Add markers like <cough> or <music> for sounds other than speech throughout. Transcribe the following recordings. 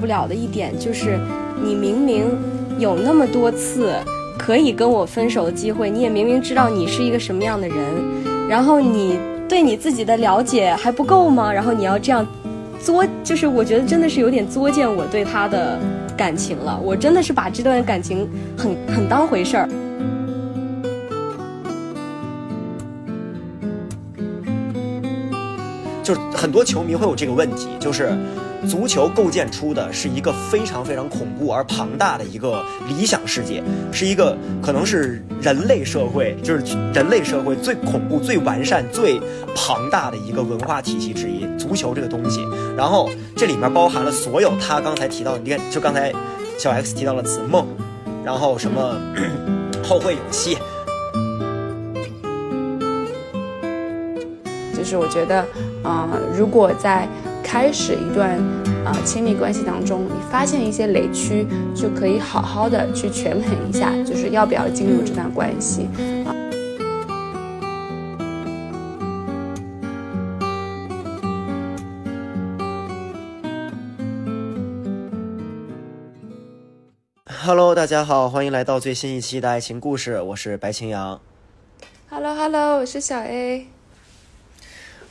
不了的一点就是，你明明有那么多次可以跟我分手的机会，你也明明知道你是一个什么样的人，然后你对你自己的了解还不够吗？然后你要这样作，就是我觉得真的是有点作践我对他的感情了。我真的是把这段感情很很当回事儿。就是很多球迷会有这个问题，就是足球构建出的是一个非常非常恐怖而庞大的一个理想世界，是一个可能是人类社会，就是人类社会最恐怖、最完善、最庞大的一个文化体系之一。足球这个东西，然后这里面包含了所有他刚才提到，你看，就刚才小 X 提到了子梦，然后什么后会有期。就是我觉得，啊，如果在开始一段啊亲密关系当中，你发现一些雷区，就可以好好的去权衡一下，就是要不要进入这段关系啊。Hello，大家好，欢迎来到最新一期的爱情故事，我是白青阳。Hello，Hello，我是小 A。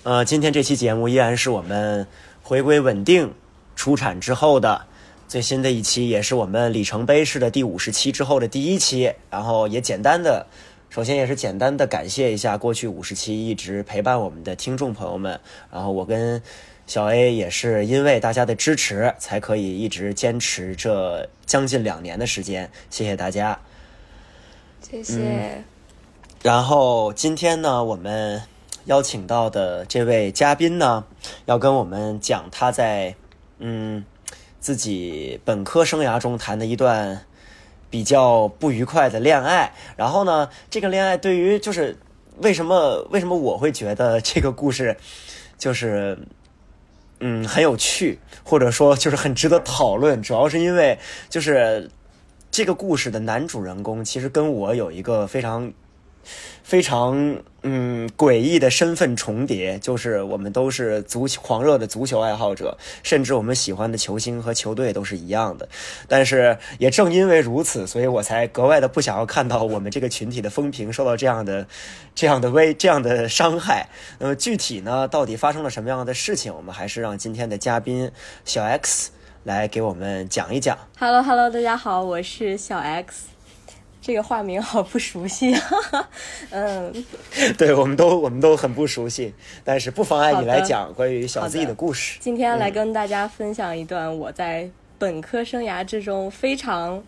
呃，今天这期节目依然是我们回归稳定出产之后的最新的一期，也是我们里程碑式的第五十期之后的第一期。然后也简单的，首先也是简单的感谢一下过去五十期一直陪伴我们的听众朋友们。然后我跟小 A 也是因为大家的支持，才可以一直坚持这将近两年的时间。谢谢大家，谢谢。然后今天呢，我们。邀请到的这位嘉宾呢，要跟我们讲他在嗯自己本科生涯中谈的一段比较不愉快的恋爱。然后呢，这个恋爱对于就是为什么为什么我会觉得这个故事就是嗯很有趣，或者说就是很值得讨论，主要是因为就是这个故事的男主人公其实跟我有一个非常。非常嗯诡异的身份重叠，就是我们都是足球狂热的足球爱好者，甚至我们喜欢的球星和球队都是一样的。但是也正因为如此，所以我才格外的不想要看到我们这个群体的风评受到这样的、<laughs> 这样的危、这样的伤害。那么具体呢，到底发生了什么样的事情？我们还是让今天的嘉宾小 X 来给我们讲一讲。Hello Hello，大家好，我是小 X。这个化名好不熟悉，<laughs> 嗯，对，我们都我们都很不熟悉，但是不妨碍你来讲关于小 Z 的故事。今天来跟大家分享一段我在本科生涯之中非常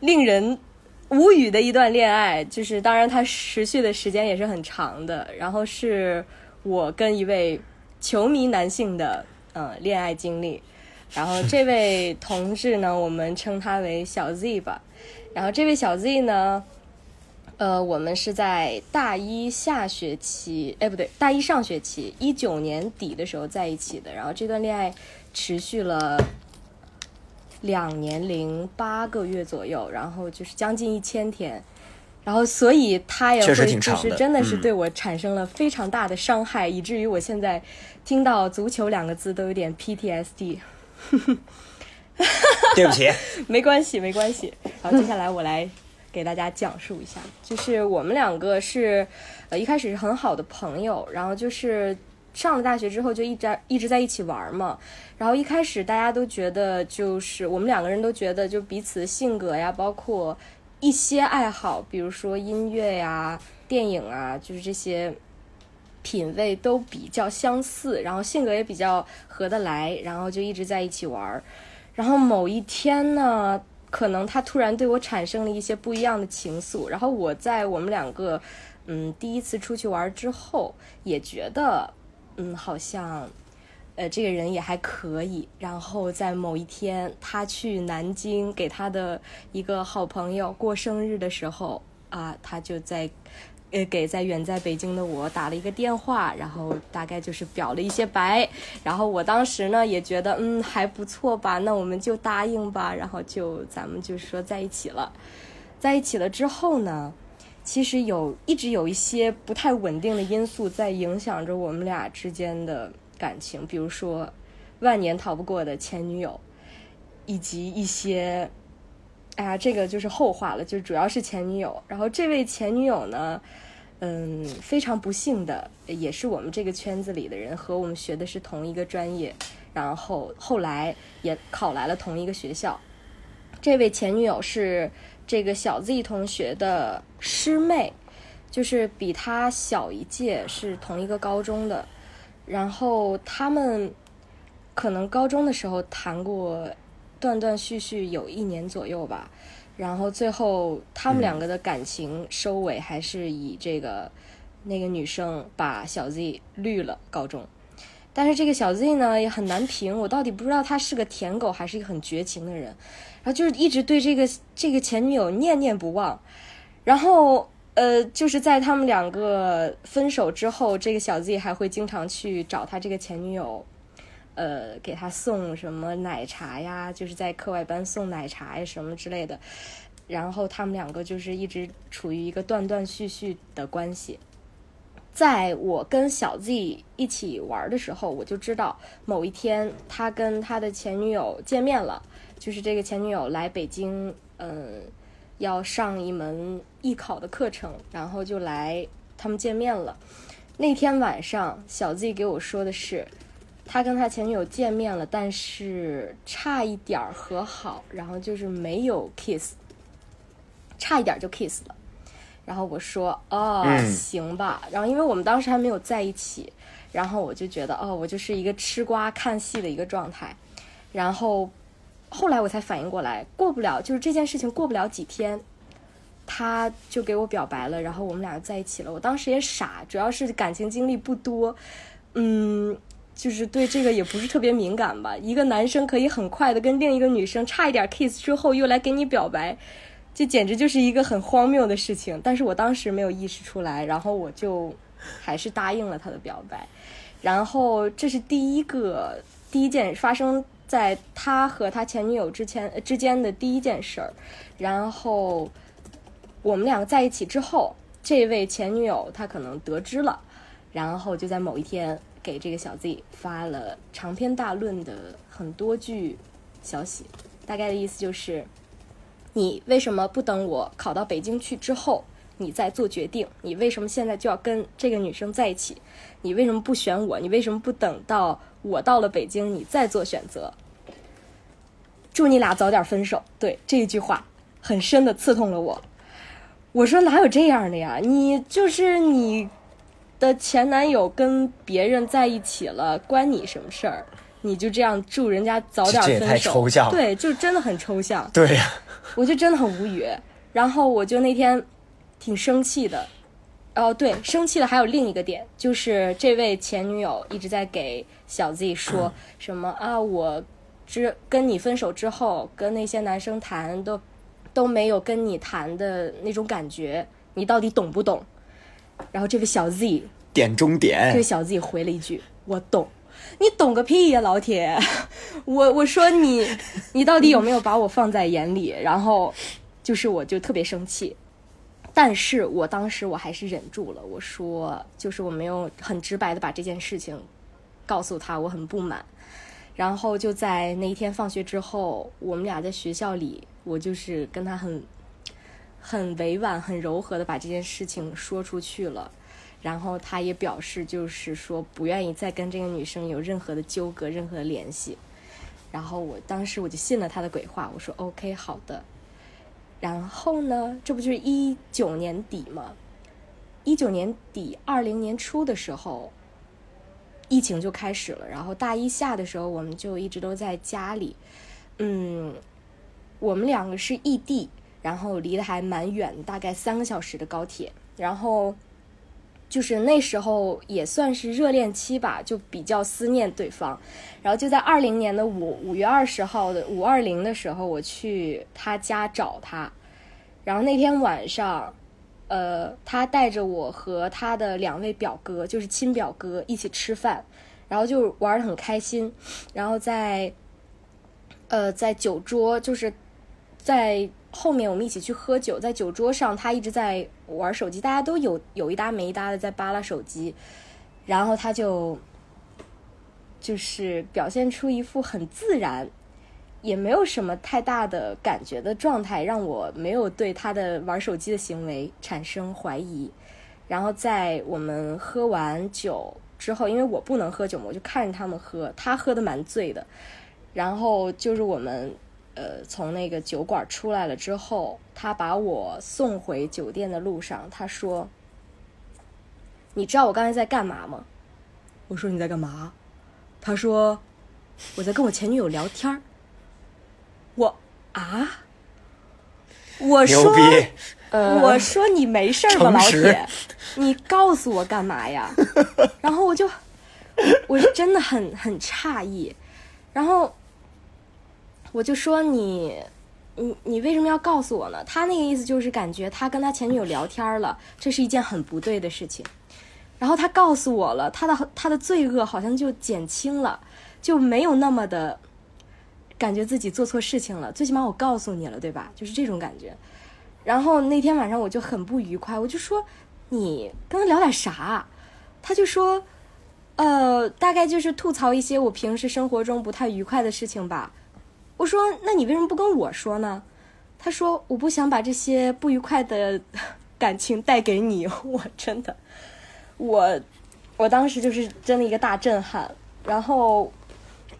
令人无语的一段恋爱，就是当然它持续的时间也是很长的。然后是我跟一位球迷男性的嗯恋爱经历，然后这位同志呢，我们称他为小 Z 吧。然后这位小 Z 呢，呃，我们是在大一下学期，哎，不对，大一上学期，一九年底的时候在一起的。然后这段恋爱持续了两年零八个月左右，然后就是将近一千天。然后所以他也会就是真的是对我产生了非常大的伤害，以至于我现在听到足球两个字都有点 PTSD。<laughs> <laughs> 对不起，没关系，没关系。然后接下来我来给大家讲述一下，就是我们两个是呃一开始是很好的朋友，然后就是上了大学之后就一直一直在一起玩嘛。然后一开始大家都觉得，就是我们两个人都觉得，就彼此性格呀，包括一些爱好，比如说音乐呀、电影啊，就是这些品味都比较相似，然后性格也比较合得来，然后就一直在一起玩。然后某一天呢，可能他突然对我产生了一些不一样的情愫。然后我在我们两个，嗯，第一次出去玩之后，也觉得，嗯，好像，呃，这个人也还可以。然后在某一天，他去南京给他的一个好朋友过生日的时候，啊，他就在。呃，给在远在北京的我打了一个电话，然后大概就是表了一些白，然后我当时呢也觉得嗯还不错吧，那我们就答应吧，然后就咱们就说在一起了，在一起了之后呢，其实有一直有一些不太稳定的因素在影响着我们俩之间的感情，比如说万年逃不过的前女友，以及一些，哎呀，这个就是后话了，就主要是前女友。然后这位前女友呢，嗯，非常不幸的，也是我们这个圈子里的人，和我们学的是同一个专业，然后后来也考来了同一个学校。这位前女友是这个小 Z 同学的师妹，就是比他小一届，是同一个高中的。然后他们可能高中的时候谈过断断续续有一年左右吧。然后最后他们两个的感情收尾还是以这个那个女生把小 Z 绿了告终。但是这个小 Z 呢也很难评，我到底不知道他是个舔狗还是一个很绝情的人，然后就是一直对这个这个前女友念念不忘，然后呃就是在他们两个分手之后，这个小 Z 还会经常去找他这个前女友，呃给他送什么奶茶呀，就是在课外班送奶茶呀什么之类的，然后他们两个就是一直处于一个断断续续的关系。在我跟小 Z 一起玩的时候，我就知道某一天他跟他的前女友见面了，就是这个前女友来北京，嗯，要上一门艺考的课程，然后就来他们见面了。那天晚上，小 Z 给我说的是，他跟他前女友见面了，但是差一点儿和好，然后就是没有 kiss，差一点就 kiss 了。然后我说哦，行吧。然后因为我们当时还没有在一起，然后我就觉得哦，我就是一个吃瓜看戏的一个状态。然后后来我才反应过来，过不了就是这件事情过不了几天，他就给我表白了，然后我们俩就在一起了。我当时也傻，主要是感情经历不多，嗯，就是对这个也不是特别敏感吧。一个男生可以很快的跟另一个女生差一点 kiss 之后又来给你表白。这简直就是一个很荒谬的事情，但是我当时没有意识出来，然后我就还是答应了他的表白，然后这是第一个第一件发生在他和他前女友之前之间的第一件事儿，然后我们两个在一起之后，这位前女友她可能得知了，然后就在某一天给这个小 Z 发了长篇大论的很多句消息，大概的意思就是。你为什么不等我考到北京去之后，你再做决定？你为什么现在就要跟这个女生在一起？你为什么不选我？你为什么不等到我到了北京，你再做选择？祝你俩早点分手。对这一句话，很深的刺痛了我。我说哪有这样的呀？你就是你的前男友跟别人在一起了，关你什么事儿？你就这样祝人家早点分手？对，就真的很抽象。对呀。我就真的很无语，然后我就那天挺生气的，哦，对，生气的还有另一个点，就是这位前女友一直在给小 Z 说什么啊，我之跟你分手之后，跟那些男生谈都都没有跟你谈的那种感觉，你到底懂不懂？然后这位小 Z 点中点，这位小 Z 回了一句：“我懂。”你懂个屁呀，老铁！<laughs> 我我说你，你到底有没有把我放在眼里？然后，就是我就特别生气，但是我当时我还是忍住了。我说，就是我没有很直白的把这件事情告诉他，我很不满。然后就在那一天放学之后，我们俩在学校里，我就是跟他很很委婉、很柔和的把这件事情说出去了。然后他也表示，就是说不愿意再跟这个女生有任何的纠葛、任何的联系。然后我当时我就信了他的鬼话，我说 OK 好的。然后呢，这不就是一九年底吗？一九年底、二零年初的时候，疫情就开始了。然后大一下的时候，我们就一直都在家里。嗯，我们两个是异地，然后离得还蛮远，大概三个小时的高铁。然后。就是那时候也算是热恋期吧，就比较思念对方。然后就在二零年的五五月二十号的五二零的时候，我去他家找他。然后那天晚上，呃，他带着我和他的两位表哥，就是亲表哥一起吃饭，然后就玩的很开心。然后在，呃，在酒桌，就是在。后面我们一起去喝酒，在酒桌上，他一直在玩手机，大家都有有一搭没一搭的在扒拉手机，然后他就就是表现出一副很自然，也没有什么太大的感觉的状态，让我没有对他的玩手机的行为产生怀疑。然后在我们喝完酒之后，因为我不能喝酒，我就看着他们喝，他喝的蛮醉的。然后就是我们呃从那个酒馆出来了之后，他把我送回酒店的路上，他说：“你知道我刚才在干嘛吗？”我说：“你在干嘛？”他说：“我在跟我前女友聊天儿。”我啊，我说。呃，我说你没事吧，老铁，你告诉我干嘛呀？<laughs> 然后我就，我是真的很很诧异，然后我就说你，你你为什么要告诉我呢？他那个意思就是感觉他跟他前女友聊天了，这是一件很不对的事情。然后他告诉我了，他的他的罪恶好像就减轻了，就没有那么的感觉自己做错事情了。最起码我告诉你了，对吧？就是这种感觉。然后那天晚上我就很不愉快，我就说你跟他聊点啥？他就说，呃，大概就是吐槽一些我平时生活中不太愉快的事情吧。我说，那你为什么不跟我说呢？他说，我不想把这些不愉快的感情带给你。<laughs> 我真的，我我当时就是真的一个大震撼。然后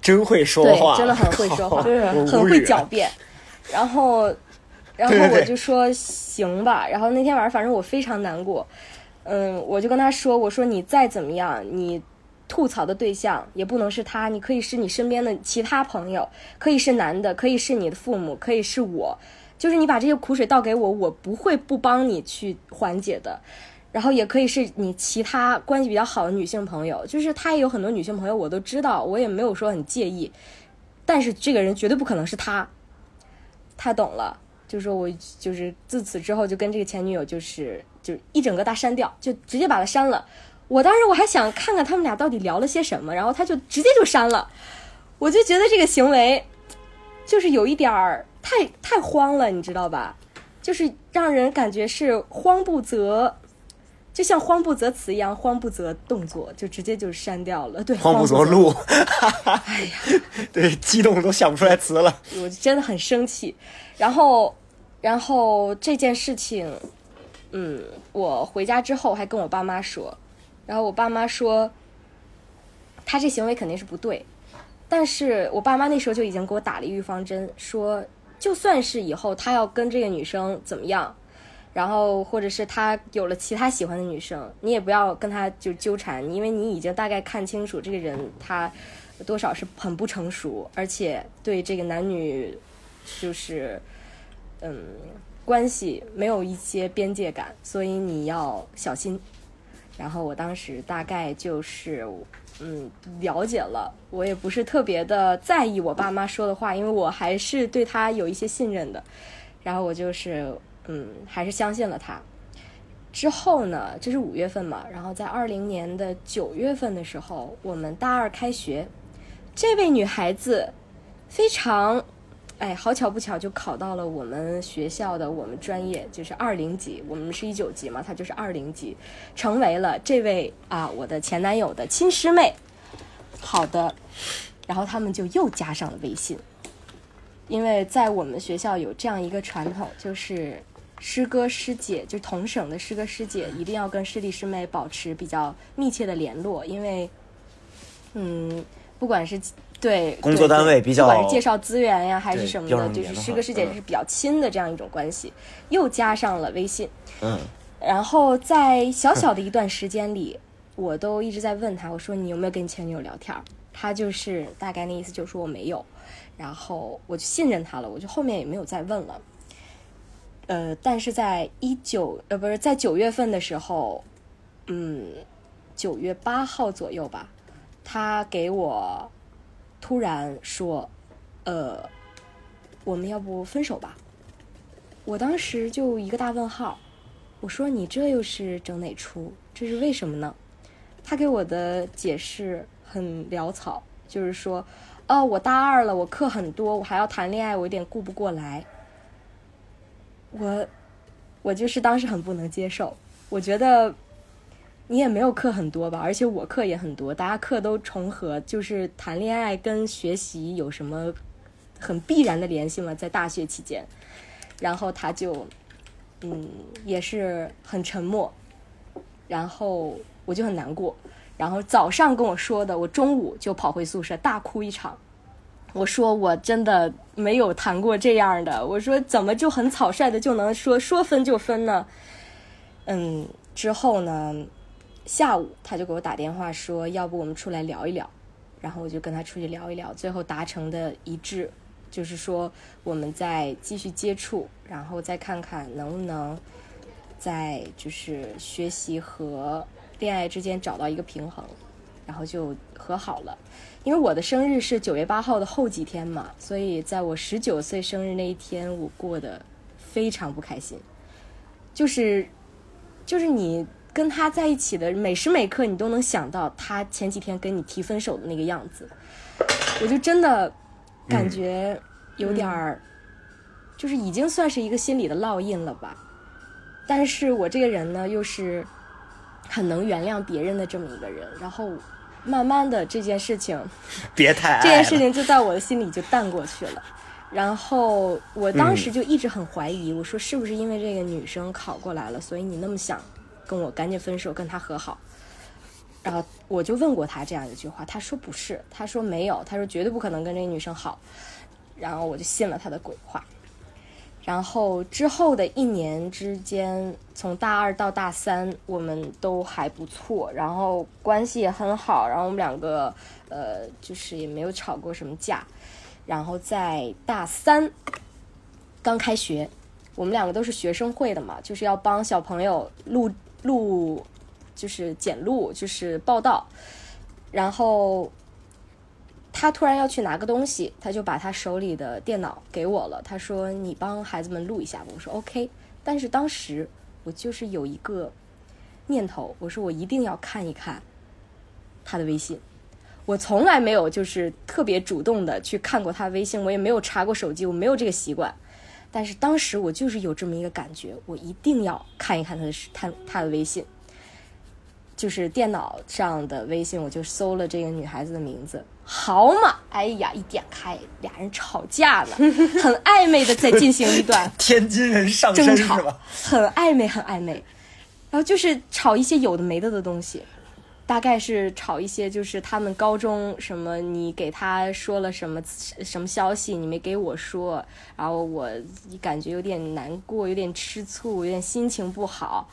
真会说对话，真的很会说话 <laughs> 很会狡辩。然后，然后我就说行吧。然后那天晚上，反正我非常难过。嗯，我就跟他说：“我说你再怎么样，你吐槽的对象也不能是他，你可以是你身边的其他朋友，可以是男的，可以是你的父母，可以是我。就是你把这些苦水倒给我，我不会不帮你去缓解的。然后也可以是你其他关系比较好的女性朋友，就是他也有很多女性朋友，我都知道，我也没有说很介意。但是这个人绝对不可能是他，他懂了。就说我就是自此之后就跟这个前女友就是就一整个大删掉，就直接把他删了。我当时我还想看看他们俩到底聊了些什么，然后他就直接就删了。我就觉得这个行为就是有一点儿太太慌了，你知道吧？就是让人感觉是慌不择，就像慌不择词一样，慌不择动作，就直接就删掉了。对，慌不择择路，<laughs> 哎呀，<laughs> 对，激动都想不出来词了。我真的很生气。然后，然后这件事情，嗯，我回家之后还跟我爸妈说，然后我爸妈说，他这行为肯定是不对，但是我爸妈那时候就已经给我打了预防针，说就算是以后他要跟这个女生怎么样，然后或者是他有了其他喜欢的女生，你也不要跟他就纠缠，因为你已经大概看清楚这个人他多少是很不成熟，而且对这个男女就是嗯关系没有一些边界感，所以你要小心。然后我当时大概就是嗯了解了，我也不是特别的在意我爸妈说的话，因为我还是对他有一些信任的。然后我就是嗯还是相信了他。之后呢，这是五月份嘛，然后在二零年的九月份的时候，我们大二开学，这位女孩子非常，哎，好巧不巧就考到了我们学校的我们专业，就是二零级，我们是一九级嘛，她就是二零级，成为了这位啊我的前男友的亲师妹。好的，然后他们就又加上了微信，因为在我们学校有这样一个传统，就是师哥师姐，就同省的师哥师姐，一定要跟师弟师妹保持比较密切的联络，因为，嗯，不管是对工作单位比较不管是介绍资源呀，还是什么的，就是师哥师姐嗯是比较亲的这样一种关系，又加上了微信，嗯，然后在小小的一段时间里，我都一直在问他，我说你有没有跟你前女友聊天？他就是大概那意思，就是说我没有。然后我就信任他了，我就后面也没有再问了。呃，但是在一九呃不是在九月份的时候，嗯，九月八号左右吧，他给我突然说，呃，我们要不分手吧？我当时就一个大问号，我说你这又是整哪出？这是为什么呢？他给我的解释很潦草，就是说，哦，我大二了，我课很多，我还要谈恋爱，我有点顾不过来。我，我就是当时很不能接受，我觉得你也没有课很多吧，而且我课也很多，大家课都重合，就是谈恋爱跟学习有什么很必然的联系吗？在大学期间，然后他就嗯也是很沉默，然后我就很难过，然后早上跟我说的，我中午就跑回宿舍大哭一场。我说我真的没有谈过这样的，我说怎么就很草率的就能说说分就分呢？嗯，之后呢，下午他就给我打电话说，要不我们出来聊一聊，然后我就跟他出去聊一聊，最后达成的一致就是说我们再继续接触，然后再看看能不能在就是学习和恋爱之间找到一个平衡，然后就和好了。因为我的生日是九月八号的后几天嘛，所以在我十九岁生日那一天，我过得非常不开心。就是，就是你跟他在一起的每时每刻，你都能想到他前几天跟你提分手的那个样子。我就真的感觉有点儿，就是已经算是一个心理的烙印了吧。但是我这个人呢，又是很能原谅别人的这么一个人，然后慢慢的这件事情。<laughs> 别太爱这件事情就在我的心里就淡过去了。然后我当时就一直很怀疑，我说是不是因为这个女生考过来了，所以你那么想跟我赶紧分手，跟他和好？然后我就问过他这样一句话，他说不是，他说没有，他说绝对不可能跟这个女生好。然后我就信了他的鬼话。然后之后的一年之间，从大二到大三，我们都还不错，然后关系也很好，然后我们两个呃，就是也没有吵过什么架。然后在大三刚开学，我们两个都是学生会的嘛，就是要帮小朋友录录，就是检录，就是报道。然后他突然要去拿个东西，他就把他手里的电脑给我了。他说：“你帮孩子们录一下吧。”我说：“OK。”但是当时我就是有一个念头，我说我一定要看一看他的微信。我从来没有就是特别主动的去看过他微信，我也没有查过手机，我没有这个习惯。但是当时我就是有这么一个感觉，我一定要看一看他的他他的微信。就是电脑上的微信，我就搜了这个女孩子的名字，好嘛，哎呀，一点开，俩人吵架了，<laughs> 很暧昧的在进行一段 <laughs> 天津人上身是争吵吧？，很暧昧，很暧昧。然后就是吵一些有的没的的东西，大概是吵一些就是他们高中什么，你给他说了什么什么消息，你没给我说，然后我感觉有点难过，有点吃醋，有点心情不好。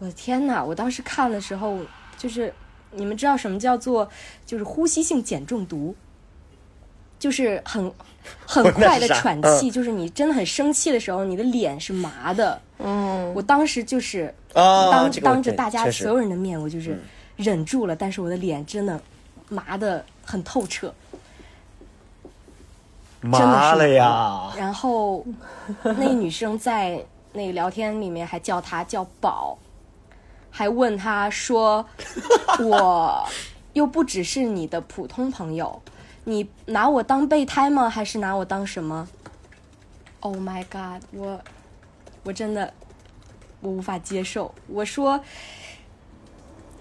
我的天呐！我当时看的时候，就是你们知道什么叫做就是呼吸性碱中毒，就是很很 <laughs> 快的喘气，就是你真的很生气的时候，你的脸是麻的。嗯，我当时就是啊，当这个当着大家所有人的面，我就是忍住了，但是我的脸真的麻的很透彻。麻了呀，然后那女生在那个聊天里面还叫他叫宝，还问他说：“我又不只是你的普通朋友，你拿我当备胎吗？还是拿我当什么？”Oh my god！我我真的我无法接受。我说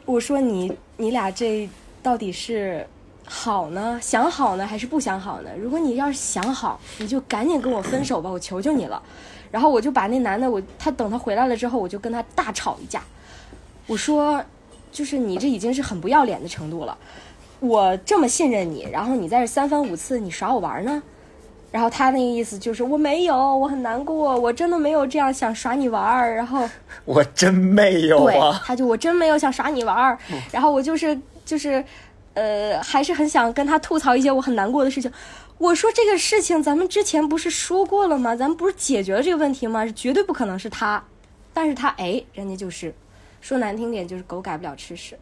我说你你俩这到底是好呢？想好呢，还是不想好呢？如果你要是想好，你就赶紧跟我分手吧，我求求你了。然后我就把那男的，我他等他回来了之后，我就跟他大吵一架。我说，就是你这已经是很不要脸的程度了。我这么信任你，然后你在这三番五次你耍我玩呢？然后他那个意思就是我没有，我很难过，我真的没有这样想耍你玩儿。然后 <laughs> 我真没有对，啊，他就我真没有想耍你玩儿，然后我就是就是，呃，还是很想跟他吐槽一些我很难过的事情。我说这个事情咱们之前不是说过了吗？咱们不是解决了这个问题吗？是绝对不可能是他，但是他哎，人家就是说难听点就是狗改不了吃屎，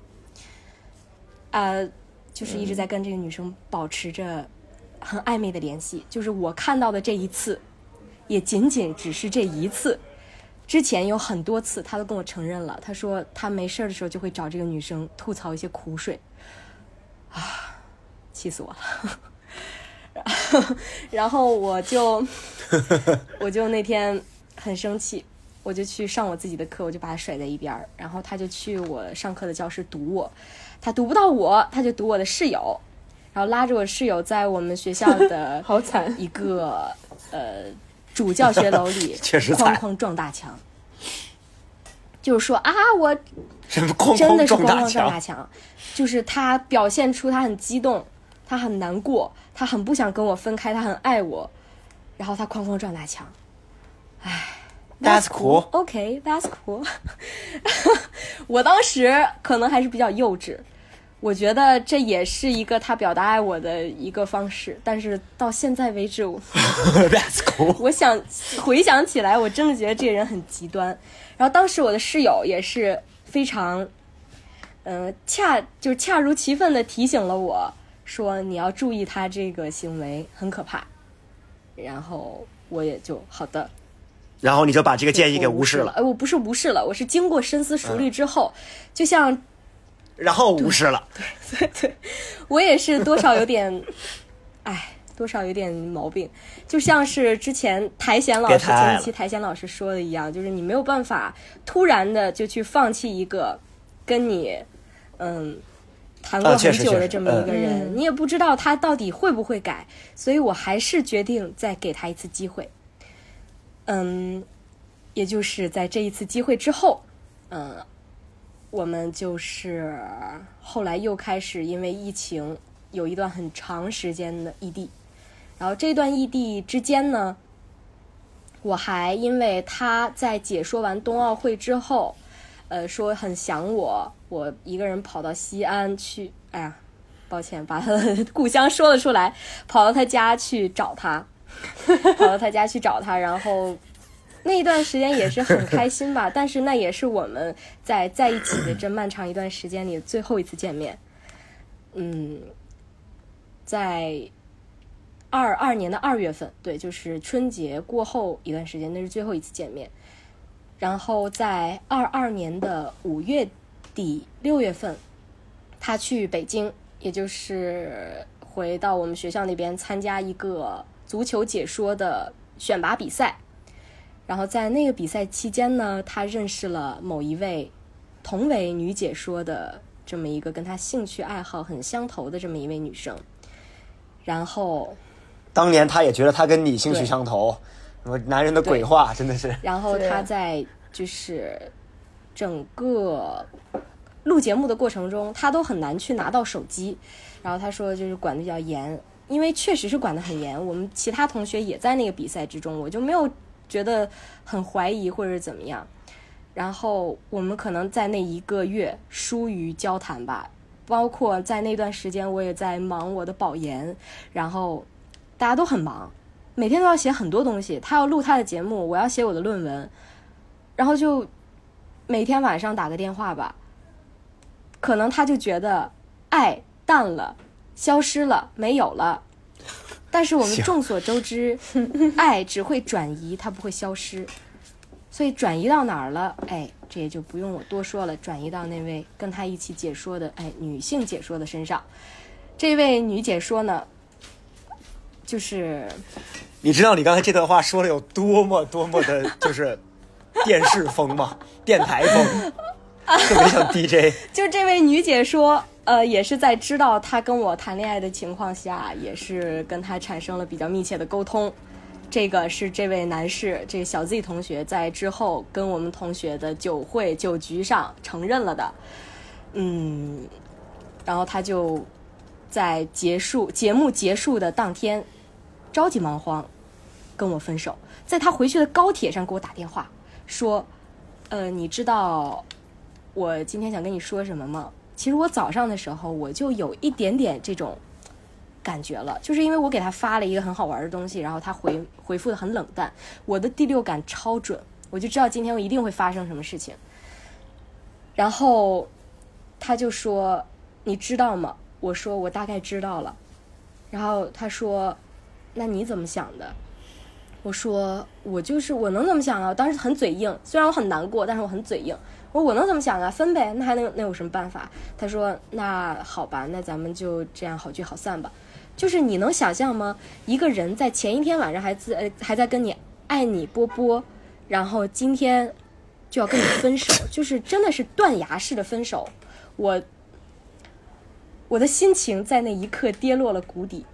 呃，就是一直在跟这个女生保持着很暧昧的联系。就是我看到的这一次，也仅仅只是这一次。之前有很多次，他都跟我承认了。他说他没事儿的时候就会找这个女生吐槽一些苦水，啊，气死我了。<laughs> 然后，然后我就 <laughs> 我就那天很生气，我就去上我自己的课，我就把他甩在一边儿，然后他就去我上课的教室堵我，他堵不到我，他就堵我的室友，然后拉着我室友在我们学校的 <laughs> 好惨，一个呃主教学楼里 <laughs> 确实哐哐撞大墙，就是说啊，我真的是哐撞大咣咣撞大墙，墙，就是他表现出他很激动，他很难过，他很不想跟我分开，他很爱我，然后他哐哐撞大墙，唉 That's cool OK, that's cool。<laughs> 我当时可能还是比较幼稚，我觉得这也是一个他表达爱我的一个方式，但是到现在为止，<laughs> 我 That's cool。<laughs> 我想回想起来，我真的觉得这个人很极端。然后当时我的室友也是非常，嗯、恰就是恰如其分的提醒了我说你要注意他这个行为很可怕。然后我也就好的，然后你就把这个建议给无无视了，呃，我不是无视了，我是经过深思熟虑之后，就像然后无视了。对对对，我也是多少有点，<laughs> 哎，多少有点毛病，就像是之前苔藓老师前一期苔藓老师说的一样，就是你没有办法突然的就去放弃一个跟你，嗯。谈过啊很久的这么一个人，嗯你也不知道他到底会不会改，所以我还是决定再给他一次机会。嗯，也就是在这一次机会之后，嗯，我们就是后来又开始因为疫情有一段很长时间的异地，然后这段异地之间呢，我还因为他在解说完冬奥会之后，呃，说很想我，我一个人跑到西安去，哎呀，抱歉，把他的故乡说了出来，跑到他家去找他，跑到他家去找他，然后 <laughs> 那一段时间也是很开心吧，<laughs> 但是那也是我们在在一起的这漫长一段时间里最后一次见面。嗯，在二二年的二月份，对，就是春节过后一段时间，那是最后一次见面。然后在二二年的五月底六月份，他去北京，也就是回到我们学校那边参加一个足球解说的选拔比赛。然后在那个比赛期间呢，他认识了某一位同为女解说的这么一个跟他兴趣爱好很相投的这么一位女生。然后，当年他也觉得他跟你兴趣相投，什么男人的鬼话，真的是。然后对他在就是整个录节目的过程中，他都很难去拿到手机。然后他说就是管的比较严，因为确实是管的很严。我们其他同学也在那个比赛之中，我就没有觉得很怀疑或者怎么样。然后我们可能在那一个月疏于交谈吧，包括在那段时间我也在忙我的保研，然后大家都很忙，每天都要写很多东西。他要录他的节目，我要写我的论文，然后就每天晚上打个电话吧。可能他就觉得爱淡了，消失了，没有了。但是我们众所周知，<laughs> 爱只会转移，它不会消失。所以转移到哪儿了？哎，这也就不用我多说了，转移到那位跟他一起解说的哎女性解说的身上。这位女解说呢，就是你知道你刚才这段话说的有多么多么的，<laughs> 就是电视风吗？电台风，特别像 DJ。<laughs> 就这位女解说，呃，也是在知道他跟我谈恋爱的情况下，也是跟他产生了比较密切的沟通。这个是这位男士，这个小 Z 同学在之后跟我们同学的酒会酒局上承认了的。嗯，然后他就在结束节目结束的当天，着急忙慌跟我分手，在他回去的高铁上给我打电话说：“呃，你知道我今天想跟你说什么吗？其实我早上的时候我就有一点点这种感觉了，就是因为我给他发了一个很好玩的东西，然后他回回复的很冷淡，我的第六感超准，我就知道今天我一定会发生什么事情。然后他就说：“你知道吗？”我说：“我大概知道了。”然后他说：“那你怎么想的？”我说：“我就是我能怎么想啊？我当时很嘴硬，虽然我很难过，但是我很嘴硬。我说我能怎么想啊？分呗，那还能能有什么办法？他说：“那好吧，那咱们就这样好聚好散吧。”就是你能想象吗？一个人在前一天晚上还在呃还在跟你爱你波波，然后今天就要跟你分手，就是真的是断崖式的分手。我我的心情在那一刻跌落了谷底，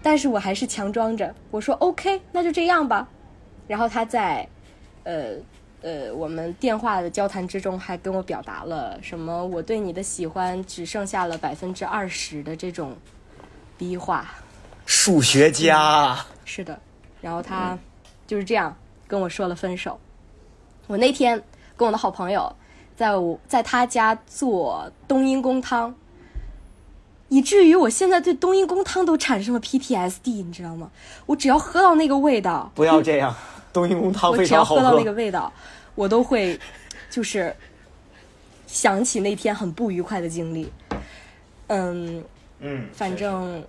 但是我还是强装着，我说 OK，那就这样吧。然后他在呃呃我们电话的交谈之中，还跟我表达了什么我对你的喜欢只剩下了百分之二十的这种逼话。数学家，是的，然后他就是这样跟我说了分手。我那天跟我的好朋友在我在他家做冬阴功汤，以至于我现在对冬阴功汤都产生了 PTSD，你知道吗？我只要喝到那个味道，不要这样，冬阴功汤我非常好只要喝到那。个味道，我都会就是想起那天很不愉快的经历。嗯，嗯，反正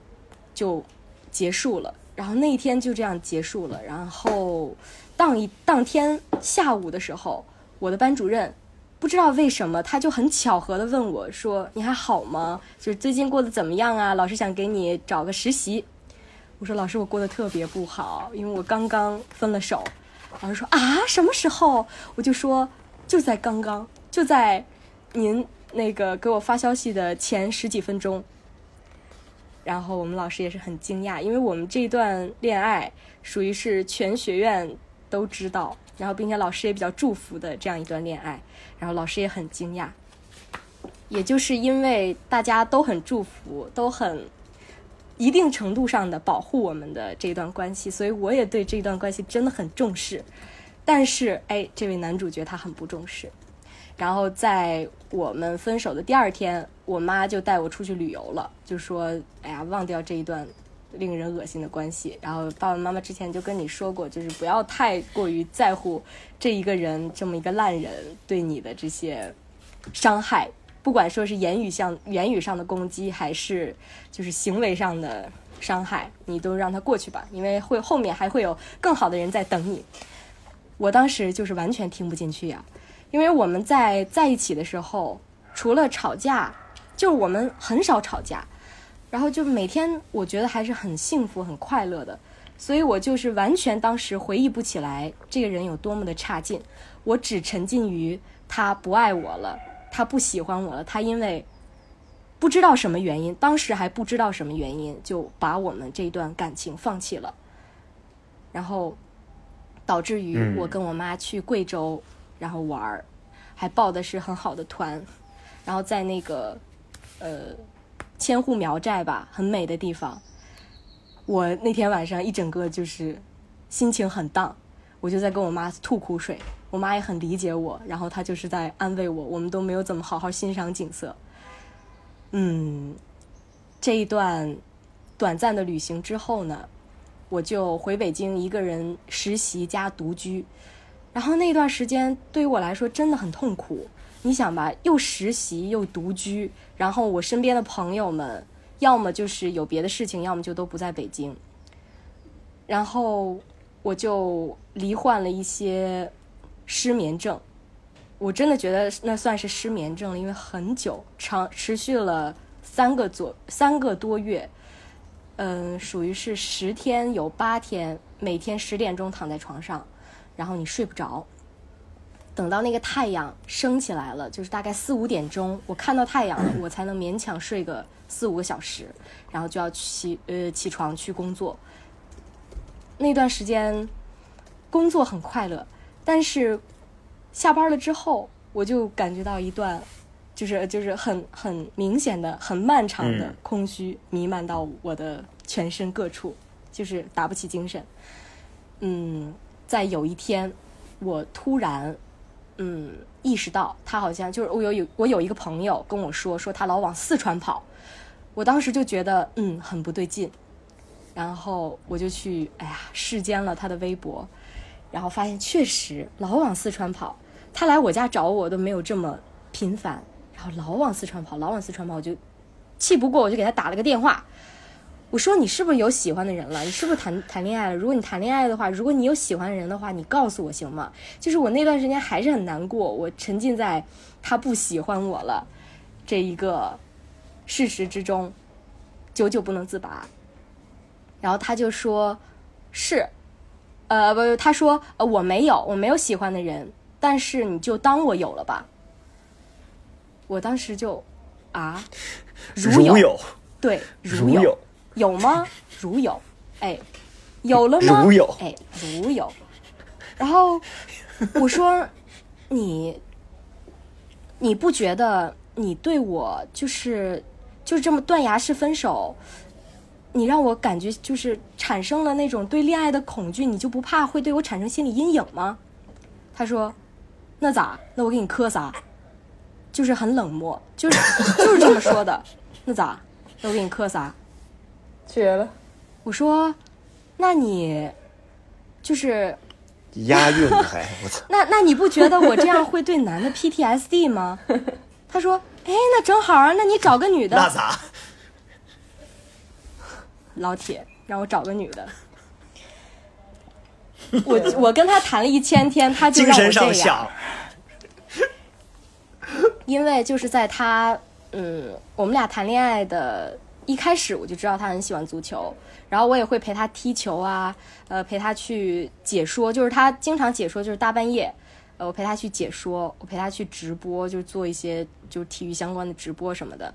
就结束了。然后那一天就这样结束了。然后当一当天下午的时候，我的班主任不知道为什么，他就很巧合的问我说：“你还好吗？就是最近过得怎么样啊？老师想给你找个实习。”我说：“老师，我过得特别不好，因为我刚刚分了手。”老师说：“啊，什么时候？”我就说：“就在刚刚，就在您那个给我发消息的前十几分钟。”然后我们老师也是很惊讶，因为我们这段恋爱属于是全学院都知道，然后并且老师也比较祝福的这样一段恋爱，然后老师也很惊讶。也就是因为大家都很祝福，都很一定程度上的保护我们的这段关系，所以我也对这段关系真的很重视。但是，哎，这位男主角他很不重视。然后在我们分手的第二天，我妈就带我出去旅游了，就说：“哎呀，忘掉这一段令人恶心的关系。”然后爸爸妈妈之前就跟你说过，就是不要太过于在乎这一个人这么一个烂人对你的这些伤害，不管说是言语上言语上的攻击，还是就是行为上的伤害，你都让他过去吧，因为会后面还会有更好的人在等你。我当时就是完全听不进去呀、因为我们在在一起的时候，除了吵架，就是我们很少吵架，然后就每天我觉得还是很幸福、很快乐的，所以我就是完全当时回忆不起来这个人有多么的差劲，我只沉浸于他不爱我了，他不喜欢我了，他因为不知道什么原因，当时还不知道什么原因，就把我们这段感情放弃了，然后导致于嗯。我跟我妈去贵州，然后玩儿，还报的是很好的团，然后在那个呃千户苗寨吧，很美的地方。我那天晚上一整个就是心情很荡，我就在跟我妈吐苦水，我妈也很理解我，然后她就是在安慰我，我们都没有怎么好好欣赏景色。嗯，这一段短暂的旅行之后呢，我就回北京一个人实习加独居，然后那段时间对于我来说真的很痛苦。你想吧，又实习又独居，然后我身边的朋友们要么就是有别的事情，要么就都不在北京。然后我就罹患了一些失眠症，我真的觉得那算是失眠症了，因为很久长持续了三个左三个多月，嗯，属于是十天有八天，每天十点钟躺在床上，然后你睡不着。等到那个太阳升起来了，就是大概四五点钟，我看到太阳了，我才能勉强睡个四五个小时，然后就要起呃起床去工作。那段时间工作很快乐，但是下班了之后，我就感觉到一段就是就是很很明显的、很漫长的嗯空虚弥漫到我的全身各处，就是打不起精神。嗯，在有一天，我突然嗯意识到，他好像就是我有有我有一个朋友跟我说，说他老往四川跑，我当时就觉得嗯很不对劲，然后我就去哎呀视奸了他的微博，然后发现确实老往四川跑，他来我家找我都没有这么频繁，然后老往四川跑，老往四川跑，我就气不过，我就给他打了个电话。我说你是不是有喜欢的人了？你是不是谈谈恋爱了？如果你谈恋爱的话，如果你有喜欢的人的话，你告诉我行吗？就是我那段时间还是很难过，我沉浸在他不喜欢我了这一个事实之中，久久不能自拔。然后他就说：“是，呃不，他说呃我没有，我没有喜欢的人，但是你就当我有了吧。我当时就啊，如有，有，对，如有有，有吗？如有，哎，有了吗？如有哎，如有。然后我说你，你不觉得你对我就是就是这么断崖式分手，你让我感觉就是产生了那种对恋爱的恐惧，你就不怕会对我产生心理阴影吗？他说，那咋？那我给你磕仨。就是很冷漠，就是就是这么说的。<laughs> 那咋？那我给你磕仨。绝了！我说，那你就是押韵了还，我操！<laughs> 那那你不觉得我这样会对男的 PTSD 吗？他说，哎，那正好啊，那你找个女的。那咋？老铁，让我找个女的。<laughs> 我我跟他谈了一千天，他就精神让我这样。上想，因为就是在他，嗯，我们俩谈恋爱的一开始，我就知道他很喜欢足球，然后我也会陪他踢球啊，呃，陪他去解说，就是他经常解说，就是大半夜，呃，我陪他去解说，我陪他去直播，就是做一些就是体育相关的直播什么的。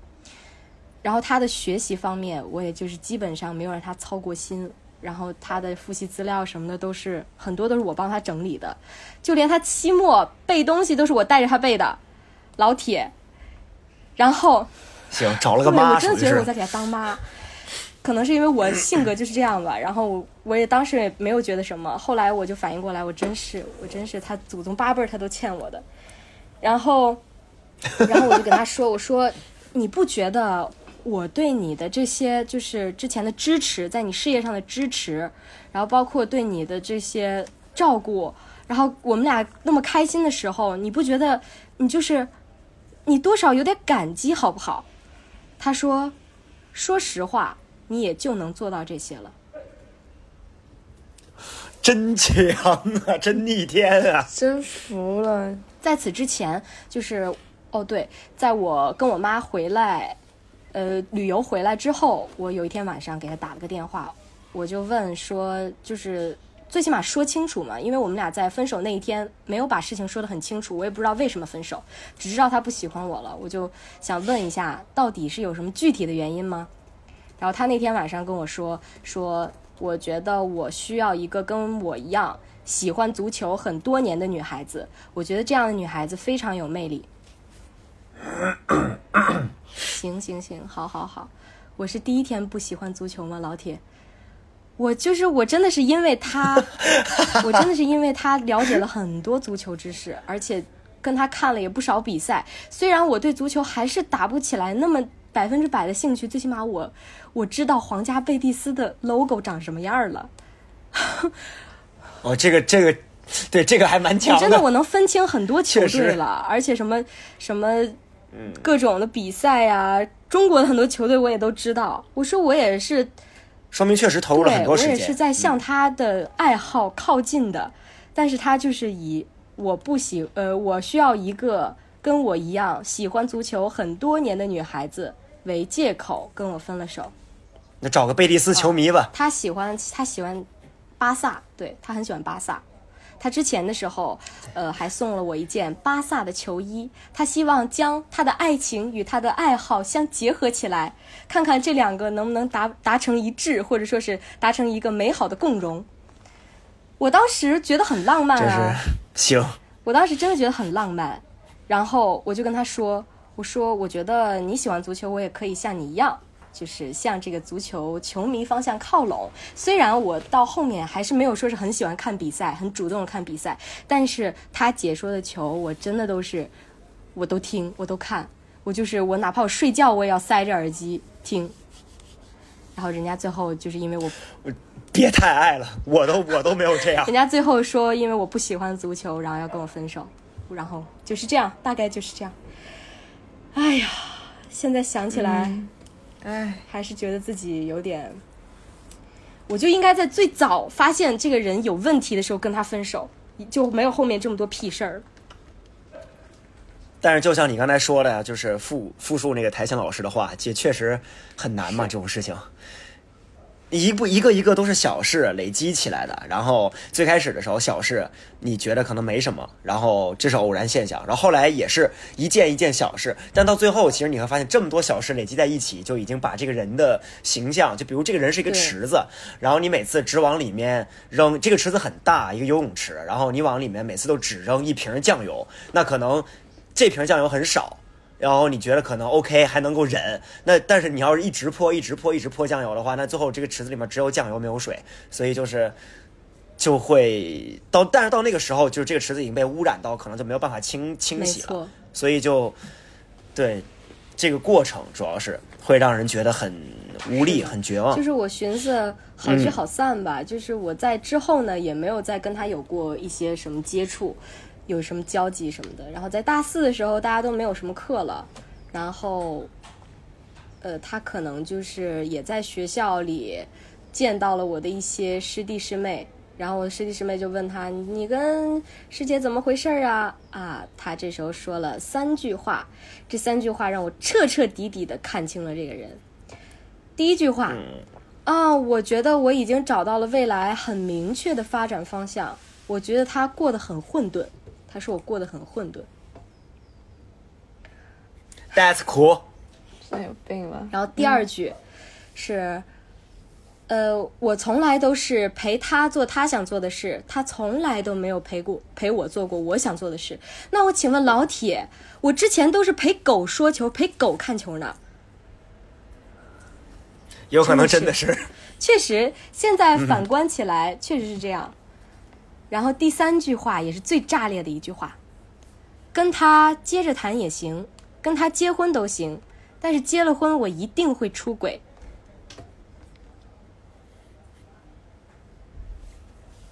然后他的学习方面，我也就是基本上没有让他操过心。然后他的复习资料什么的都是很多都是我帮他整理的，就连他期末背东西都是我带着他背的，老铁。然后 <laughs> 行，找了个，我妈，真的觉得我在给他当妈，可能是因为我性格就是这样吧。然后我也当时也没有觉得什么，后来我就反应过来，我真是，我真是他祖宗八辈儿他都欠我的。然后，然后我就跟他说，我说你不觉得我对你的这些就是之前的支持，在你事业上的支持，然后包括对你的这些照顾，然后我们俩那么开心的时候，你不觉得你就是你多少有点感激好不好？他说，说实话，你也就能做到这些了。真强啊，<laughs> 真逆天啊！真服了！在此之前，就是哦对，在我跟我妈回来，呃，旅游回来之后，我有一天晚上给她打了个电话，我就问说，就是最起码说清楚嘛，因为我们俩在分手那一天没有把事情说得很清楚，我也不知道为什么分手，只知道他不喜欢我了，我就想问一下，到底是有什么具体的原因吗？然后他那天晚上跟我说说，我觉得我需要一个跟我一样喜欢足球很多年的女孩子，我觉得这样的女孩子非常有魅力。<coughs> 行行行，好好好，我是第一天不喜欢足球吗，老铁？我就是我，真的是因为他，<laughs> 我真的是因为他了解了很多足球知识，而且跟他看了也不少比赛。虽然我对足球还是打不起来那么百分之百的兴趣，最起码我我知道皇家贝蒂斯的 logo 长什么样了。哦，这个这个，对这个还蛮强的真的我能分清很多球队了，而且什么什么，各种的比赛呀、中国的很多球队我也都知道。我说我也是，说明确实投入了很多时间。我也是在向他的爱好靠近的，但是他就是以我不喜呃，我需要一个跟我一样喜欢足球很多年的女孩子为借口跟我分了手。那找个贝蒂斯球迷吧。他喜欢他喜欢巴萨，对他很喜欢巴萨。他之前的时候，呃，还送了我一件巴萨的球衣。他希望将他的爱情与他的爱好相结合起来，看看这两个能不能达达成一致，或者说是达成一个美好的共融。我当时觉得很浪漫这啊，是行，我当时真的觉得很浪漫，然后我就跟他说：“我说我觉得你喜欢足球，我也可以像你一样，就是向这个足球球迷方向靠拢。虽然我到后面还是没有说是很喜欢看比赛，很主动的看比赛，但是他解说的球，我真的都是，我都听，我都看，我就是我哪怕我睡觉，我也要塞着耳机听。然后人家最后就是因为我别太爱了，我都我都没有这样人。家最后说，因为我不喜欢足球，然后要跟我分手，然后就是这样，大概就是这样。哎呀，现在想起来，哎，还是觉得自己有点，我就应该在最早发现这个人有问题的时候跟他分手，就没有后面这么多屁事儿。但是就像你刚才说的呀，就是复复述那个台前老师的话，也确实很难嘛，这种事情。一步一个一个都是小事累积起来的，然后最开始的时候小事你觉得可能没什么，然后这是偶然现象，然后后来也是一件一件小事，但到最后其实你会发现这么多小事累积在一起，就已经把这个人的形象，就比如这个人是一个池子，然后你每次只往里面扔，这个池子很大，一个游泳池，然后你往里面每次都只扔一瓶酱油，那可能这瓶酱油很少。然后你觉得可能 OK 还能够忍，那但是你要是一直泼、一直泼、一直泼酱油的话，那最后这个池子里面只有酱油没有水，所以就是就会到，但是到那个时候，就是这个池子已经被污染到，可能就没有办法清清洗了，所以就对这个过程主要是会让人觉得很无力、很绝望。就。是我寻思好聚好散吧，就是我在之后呢也没有再跟他有过一些什么接触，有什么交集什么的。然后在大四的时候，大家都没有什么课了，然后，呃，他可能就是也在学校里见到了我的一些师弟师妹。然后我的师弟师妹就问他：“你跟师姐怎么回事啊？”啊，他这时候说了三句话，这三句话让我彻彻底底的看清了这个人。第一句话，啊，我觉得我已经找到了未来很明确的发展方向。我觉得他过得很混沌，他说我过得很混沌。That's cool。那有病吧？然后第二句是，呃，我从来都是陪他做他想做的事，他从来都没有陪过陪我做过我想做的事。那我请问老铁，我之前都是陪狗说球，陪狗看球呢。有可能真的是，确实，现在反观起来，确实是这样。然后第三句话也是最炸裂的一句话，跟他接着谈也行，跟他结婚都行，但是结了婚我一定会出轨。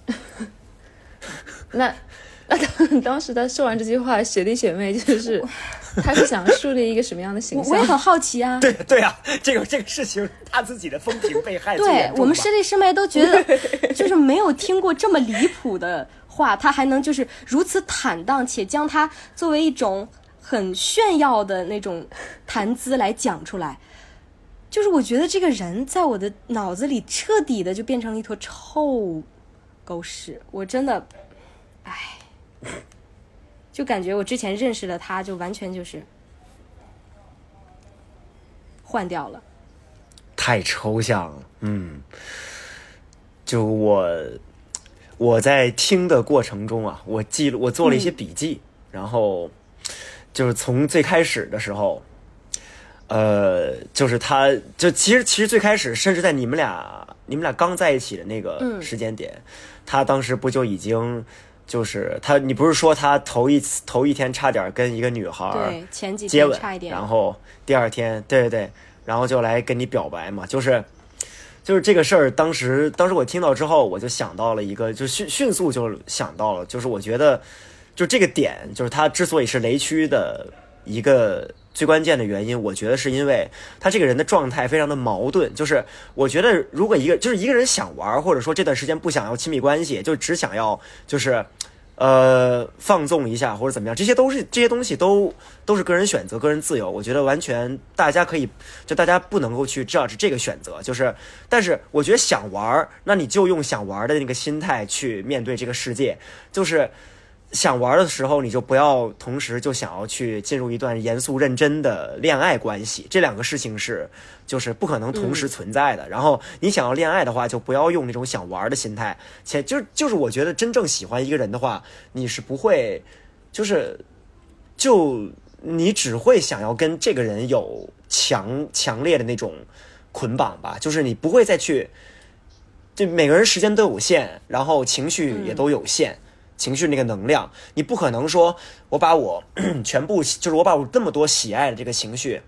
<laughs> 那那当时他说完这句话，学弟学妹就是，<laughs> 他是想树立一个什么样的形象？我我也很好奇啊。对对啊，这个这个事情他自己的风评被害最对我们师弟师妹都觉得，<laughs> 就是没有听过这么离谱的话，他还能就是如此坦荡，且将他作为一种很炫耀的那种谈资来讲出来。就是我觉得这个人在我的脑子里彻底的就变成了一坨臭狗屎，我真的，唉，就感觉我之前认识的他，就完全就是换掉了。太抽象了，嗯，就我我在听的过程中啊，我记录我做了一些笔记，然后就是从最开始的时候，呃，就是他就其实其实最开始，甚至在你们俩你们俩刚在一起的那个嗯时间点，他当时不就已经。就是他，你不是说他头一次头一天差点跟一个女孩对，前几接吻天差一，点，然后第二天，对对对，然后就来跟你表白嘛，就是就是这个事儿。当时当时我听到之后，我就想到了一个，就迅迅速就想到了，就是我觉得就这个点，就是他之所以是雷区的一个最关键的原因，我觉得是因为他这个人的状态非常的矛盾。就是我觉得，如果一个就是一个人想玩，或者说这段时间不想要亲密关系，就只想要就是。呃，放纵一下或者怎么样，这些都是这些东西都都是个人选择、个人自由。我觉得完全大家可以，就大家不能够去 judge 这个选择。就是，但是我觉得想玩，那你就用想玩的那个心态去面对这个世界。就是想玩的时候，你就不要同时就想要去进入一段严肃认真的恋爱关系。这两个事情是就是不可能同时存在的。然后你想要恋爱的话，就不要用那种想玩的心态。且就就是我觉得真正喜欢一个人的话，你是不会就是就你只会想要跟这个人有强强烈的那种捆绑吧，就是你不会再去，就每个人时间都有限，然后情绪也都有限。情绪那个能量，你不可能说我把我 <clears throat> 全部就是我把我这么多喜爱的这个情绪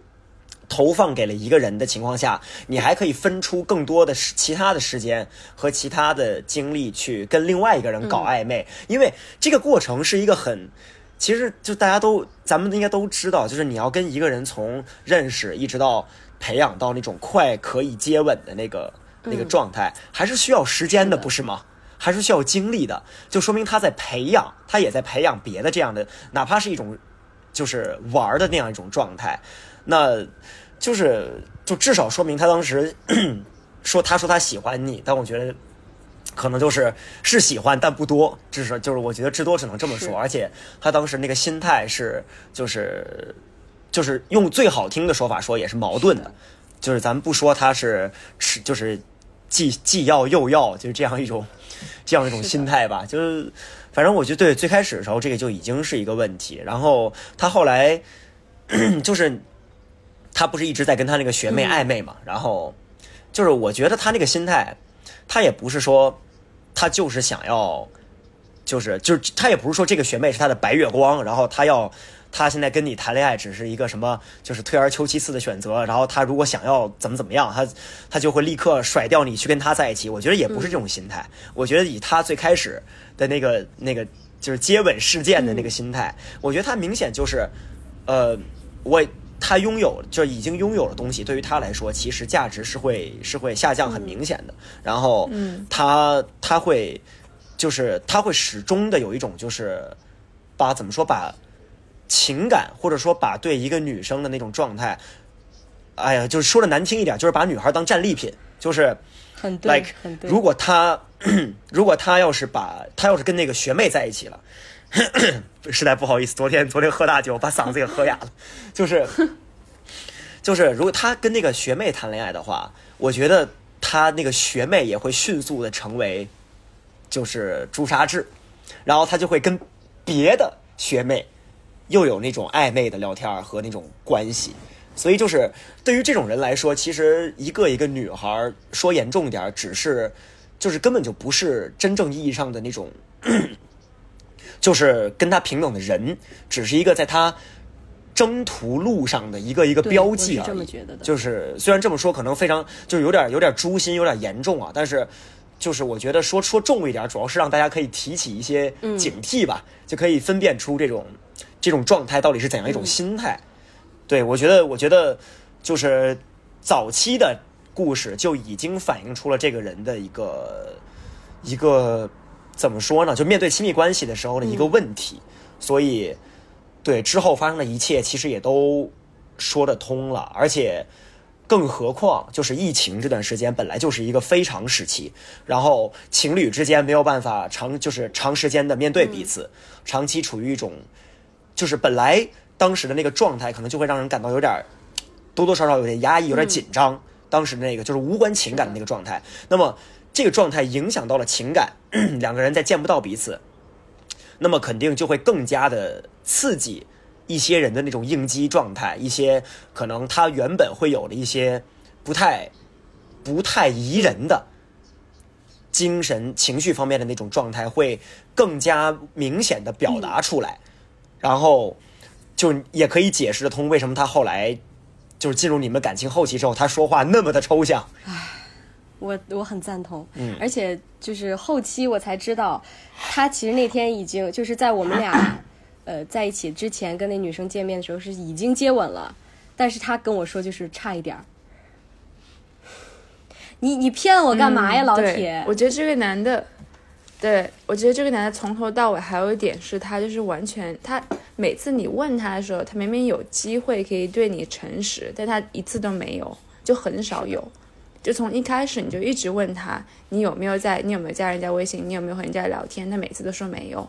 投放给了一个人的情况下，你还可以分出更多的时其他的时间和其他的精力去跟另外一个人搞暧昧，因为这个过程是一个很。其实就大家都，咱们应该都知道，就是你要跟一个人从认识一直到培养到那种快可以接吻的那个、那个状态，还是需要时间的不是吗？还是需要经历的，就说明他在培养，他也在培养别的这样的，哪怕是一种就是玩的那样一种状态，那就是就至少说明他当时 <coughs> 说他说他喜欢你，但我觉得可能就是是喜欢，但不多，至少就是我觉得至多只能这么说。而且他当时那个心态是就是就是用最好听的说法说也是矛盾的，就是咱们不说他是吃就是既既要又要，就是这样一种这样一种心态吧。就是反正我觉得对最开始的时候这个就已经是一个问题，然后他后来就是他不是一直在跟他那个学妹暧昧嘛，然后。就是我觉得他那个心态，他也不是说，他就是想要，就是就是他也不是说这个学妹是他的白月光，然后他要他现在跟你谈恋爱只是一个什么，就是退而求其次的选择，然后他如果想要怎么怎么样，他他就会立刻甩掉你去跟他在一起。我觉得也不是这种心态，我觉得以他最开始的那个那个就是接吻事件的那个心态，我觉得他明显就是，呃，我。他拥有就已经拥有的东西，对于他来说，其实价值是会是会下降很明显的。然后，嗯他他会就是他会始终的有一种就是把怎么说把情感或者说把对一个女生的那种状态，哎呀，就是说的难听一点，就是把女孩当战利品，就是很对很对。如果他 <coughs> 如果他要是把他要是跟那个学妹在一起了。<coughs> 实在不好意思，昨天昨天喝大酒把嗓子给喝哑了。就是，<coughs> 就是，如果他跟那个学妹谈恋爱的话，我觉得他那个学妹也会迅速的成为，就是朱砂痣，然后他就会跟别的学妹又有那种暧昧的聊天和那种关系。所以，就是对于这种人来说，其实一个一个女孩说严重点，只是就是根本就不是真正意义上的那种。<clears throat> 就是跟他平等的人，只是一个在他征途路上的一个一个标记而已。就是虽然这么说，可能非常就是有点有点诛心，有点严重啊。但是，就是我觉得说说重一点，主要是让大家可以提起一些警惕吧，就可以分辨出这种这种状态到底是怎样一种心态。对我觉得，我觉得就是早期的故事就已经反映出了这个人的一个一个。怎么说呢？就面对亲密关系的时候的一个问题，所以对之后发生的一切其实也都说得通了。而且，更何况就是疫情这段时间本来就是一个非常时期，然后情侣之间没有办法长就是长时间的面对彼此，长期处于一种就是本来当时的那个状态，可能就会让人感到有点多多少少有点压抑，有点紧张。当时那个就是无关情感的那个状态，那么。这个状态影响到了情感，<clears throat> 两个人再见不到彼此，那么肯定就会更加的刺激一些人的那种应激状态，一些可能他原本会有的一些不太不太宜人的精神情绪方面的那种状态，会更加明显的表达出来，然后就也可以解释得通为什么他后来就是进入你们感情后期之后，他说话那么的抽象。我我很赞同，嗯，而且就是后期我才知道，他其实那天已经就是在我们俩，<coughs> 呃，在一起之前跟那女生见面的时候是已经接吻了，但是他跟我说就是差一点儿。你你骗我干嘛呀，老铁？我觉得这个男的，对我觉得这个男的从头到尾还有一点是他就是完全他每次你问他的时候，他明明有机会可以对你诚实，但他一次都没有，就很少有。就从一开始你就一直问他，你有没有在，你有没有加人家微信，你有没有和人家聊天？他每次都说没有。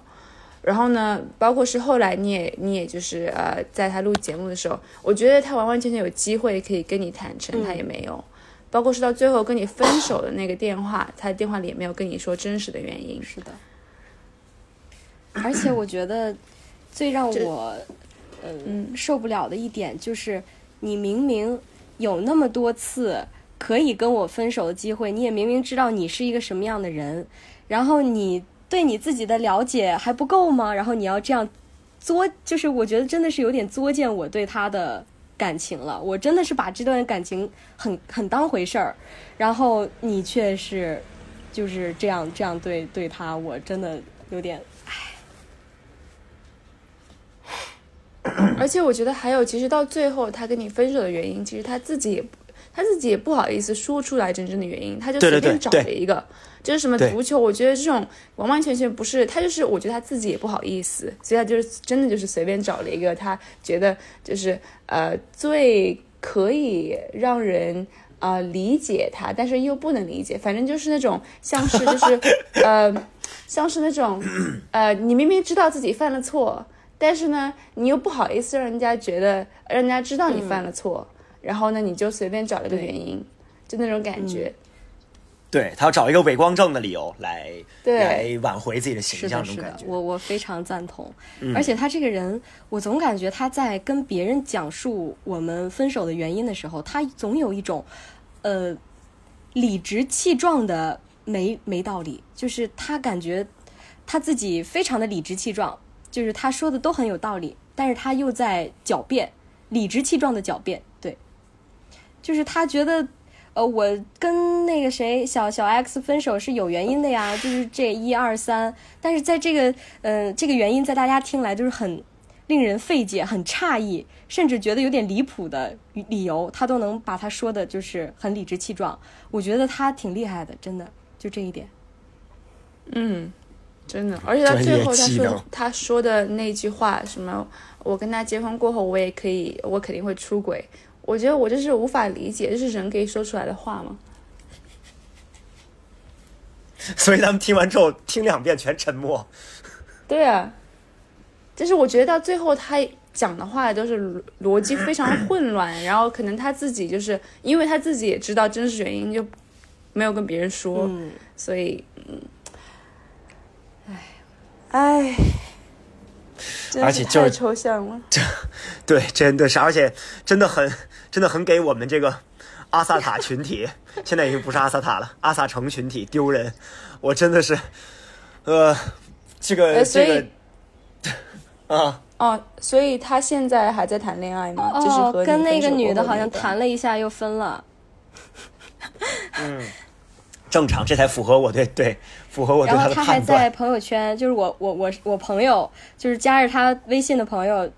然后呢，包括是后来你也你也就是呃，在他录节目的时候，我觉得他完完全全有机会可以跟你坦诚，他也没有。包括是到最后跟你分手的那个电话，他电话里也没有跟你说真实的原因。是的。而且我觉得最让我嗯受不了的一点就是，你明明有那么多次。可以跟我分手的机会，你也明明知道你是一个什么样的人，然后你对你自己的了解还不够吗？然后你要这样作，就是我觉得真的是有点作践我对他的感情了。我真的是把这段感情很很当回事儿，然后你却是就是这样这样对对他，我真的有点唉。<coughs> 而且我觉得还有，其实到最后他跟你分手的原因，其实他自己也。他自己也不好意思说出来真正的原因，他就随便找了一个，就是什么足球。我觉得这种完完全全不是他，就是我觉得他自己也不好意思，所以他就是真的就是随便找了一个他觉得就是呃最可以让人啊、理解他，但是又不能理解，反正就是那种像是就是 <laughs> 呃，像是那种呃，你明明知道自己犯了错，但是呢，你又不好意思让人家觉得，让人家知道你犯了错，然后呢，你就随便找了个原因，就那种感觉。对他要找一个伪光正的理由来来挽回自己的形象，这种感觉，。我我非常赞同。而且他这个人，我总感觉他在跟别人讲述我们分手的原因的时候，他总有一种，呃，理直气壮的没没道理，就是他感觉他自己非常的理直气壮，就是他说的都很有道理，但是他又在狡辩，理直气壮的狡辩，对，就是他觉得。呃，我跟那个谁小小 X 分手是有原因的呀，就是这一二三。但是在这个，呃，这个原因在大家听来就是很令人费解、很诧异，甚至觉得有点离谱的理由，他都能把他说的就是很理直气壮。我觉得他挺厉害的，真的，就这一点。嗯，真的，而且他最后他说他说的那句话，什么我跟他结婚过后，我也可以，我肯定会出轨。我觉得我就是无法理解，这是人可以说出来的话吗？<laughs> 所以他们听完之后听两遍全沉默。对啊，就是我觉得到最后他讲的话都是逻逻辑非常混乱，<coughs> 然后可能他自己就是因为他自己也知道真实原因，就没有跟别人说，嗯，所以，嗯，唉，唉，而且就是太抽象了。对，真的是，而且真的很，真的很给我们这个阿萨塔群体，<laughs> 现在已经不是阿萨塔了，阿萨城群体丢人。我真的是，呃，这个、呃所以这个啊，哦，所以他现在还在谈恋爱吗？就是跟那个女的好像谈了一下又分了。嗯正常，这才符合我对对符合我对然后他还在。朋友圈，就是我我我我朋友，就是加着他微信的朋友，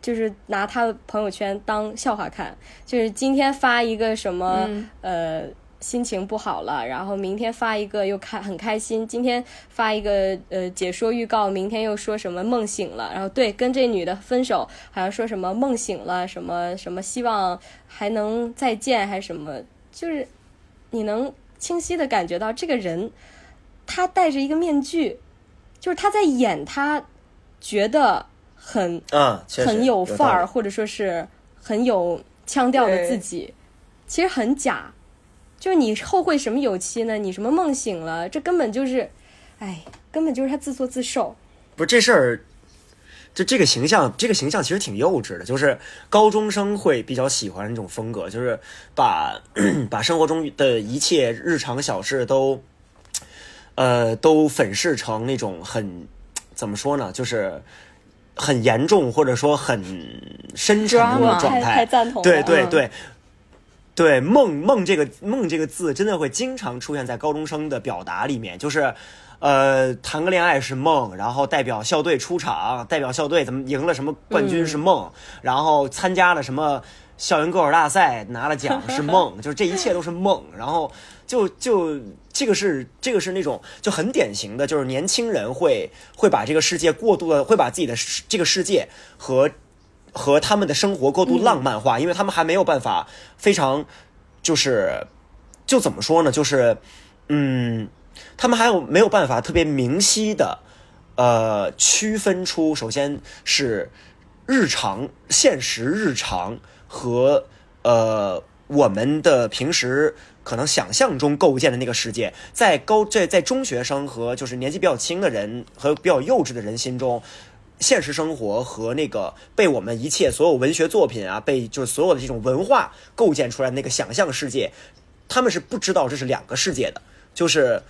就是拿他的朋友圈当笑话看，就是今天发一个什么、嗯呃心情不好了，然后明天发一个又开很开心，今天发一个呃解说预告，明天又说什么梦醒了，然后对跟这女的分手，好像说什么梦醒了，什么什么希望还能再见还是什么，就是你能清晰的感觉到这个人。他戴着一个面具，就是他在演他觉得很嗯，确实很有范儿，或者说是很有腔调的自己，其实很假。就是你后悔什么有期呢？你什么梦醒了？这根本就是，哎，根本就是他自作自受。不是这事儿，就这个形象，这个形象其实挺幼稚的，就是高中生会比较喜欢这种风格，就是把 <clears throat> 把生活中的一切日常小事都，呃，都粉饰成那种很怎么说呢，就是很严重或者说很深沉的状态。太赞同对对对。对梦梦这个梦这个字真的会经常出现在高中生的表达里面，就是，呃，谈个恋爱是梦，然后代表校队出场，代表校队怎么赢了什么冠军是梦，然后参加了什么校园歌手大赛拿了奖是梦，就是这一切都是梦，然后就就这个是这个是那种就很典型的，就是年轻人会会把这个世界过度的会把自己的这个世界和和他们的生活过度浪漫化，因为他们还没有办法非常就是就怎么说呢，就是嗯，他们还有没有办法特别明晰的呃区分出，首先是日常现实日常和呃我们的平时。可能想象中构建的那个世界，在高在在中学生和就是年纪比较轻的人和比较幼稚的人心中，现实生活和那个被我们一切所有文学作品啊，被就是所有的这种文化构建出来那个想象世界，他们是不知道这是两个世界的。就是，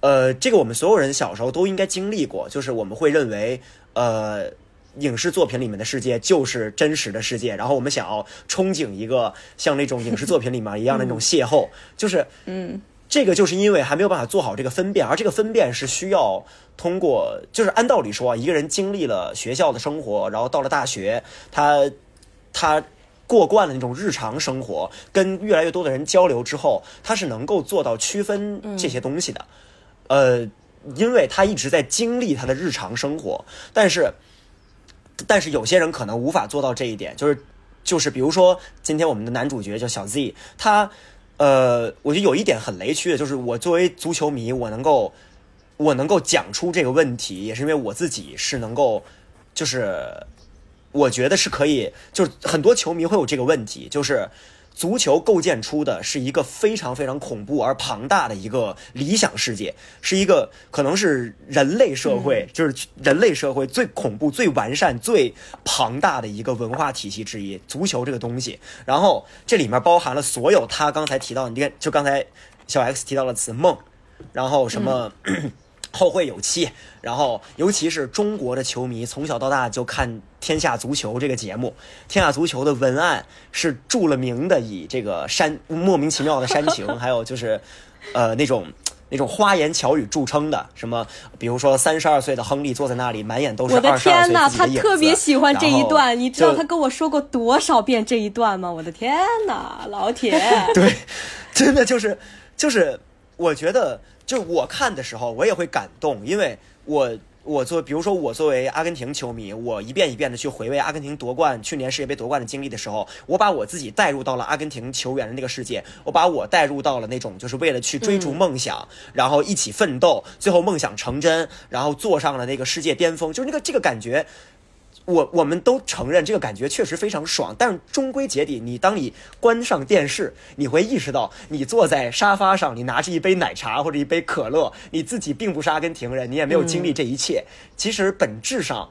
呃，这个我们所有人小时候都应该经历过，就是我们会认为，呃。影视作品里面的世界就是真实的世界，然后我们想要憧憬一个像那种影视作品里面一样的那种邂逅，就是，嗯，这个就是因为还没有办法做好这个分辨，而这个分辨是需要通过，就是按道理说啊，一个人经历了学校的生活，然后到了大学，他他过惯了那种日常生活，跟越来越多的人交流之后，他是能够做到区分这些东西的。呃，因为他一直在经历他的日常生活，但是但是有些人可能无法做到这一点，就是就是比如说今天我们的男主角叫小 Z，他。呃，我觉得有一点很雷区的，就是我作为足球迷，我能够我能够讲出这个问题，也是因为我自己是能够，就是我觉得是可以，就是很多球迷会有这个问题，就是。足球构建出的是一个非常非常恐怖而庞大的一个理想世界，是一个可能是人类社会，就是人类社会最恐怖、最完善、最庞大的一个文化体系之一。足球这个东西，然后这里面包含了所有他刚才提到，你看，就刚才小 X 提到了词梦，然后什么。<coughs> 后会有期，然后尤其是中国的球迷，从小到大就看《天下足球》这个节目，《天下足球》的文案是著了名的，以这个煽莫名其妙的煽情，<laughs> 还有就是，呃，那种那种花言巧语著称的，什么，比如说三十二岁的亨利坐在那里，满眼都是二十二岁的他特别喜欢这一段，你知道他跟我说过多少遍这一段吗？我的天哪，老铁，<laughs> 对，真的就是就是，我觉得。就我看的时候，我也会感动，因为我我作比如说我作为阿根廷球迷，我一遍一遍的去回味阿根廷夺冠去年世界杯夺冠的经历的时候，我把我自己带入到了阿根廷球员的那个世界，我把我带入到了那种就是为了去追逐梦想，然后一起奋斗，最后梦想成真，然后坐上了那个世界巅峰，就是那个这个感觉。我我们都承认这个感觉确实非常爽，但是终归结底，你当你关上电视，你会意识到，你坐在沙发上，你拿着一杯奶茶或者一杯可乐，你自己并不是阿根廷人，你也没有经历这一切。其实本质上，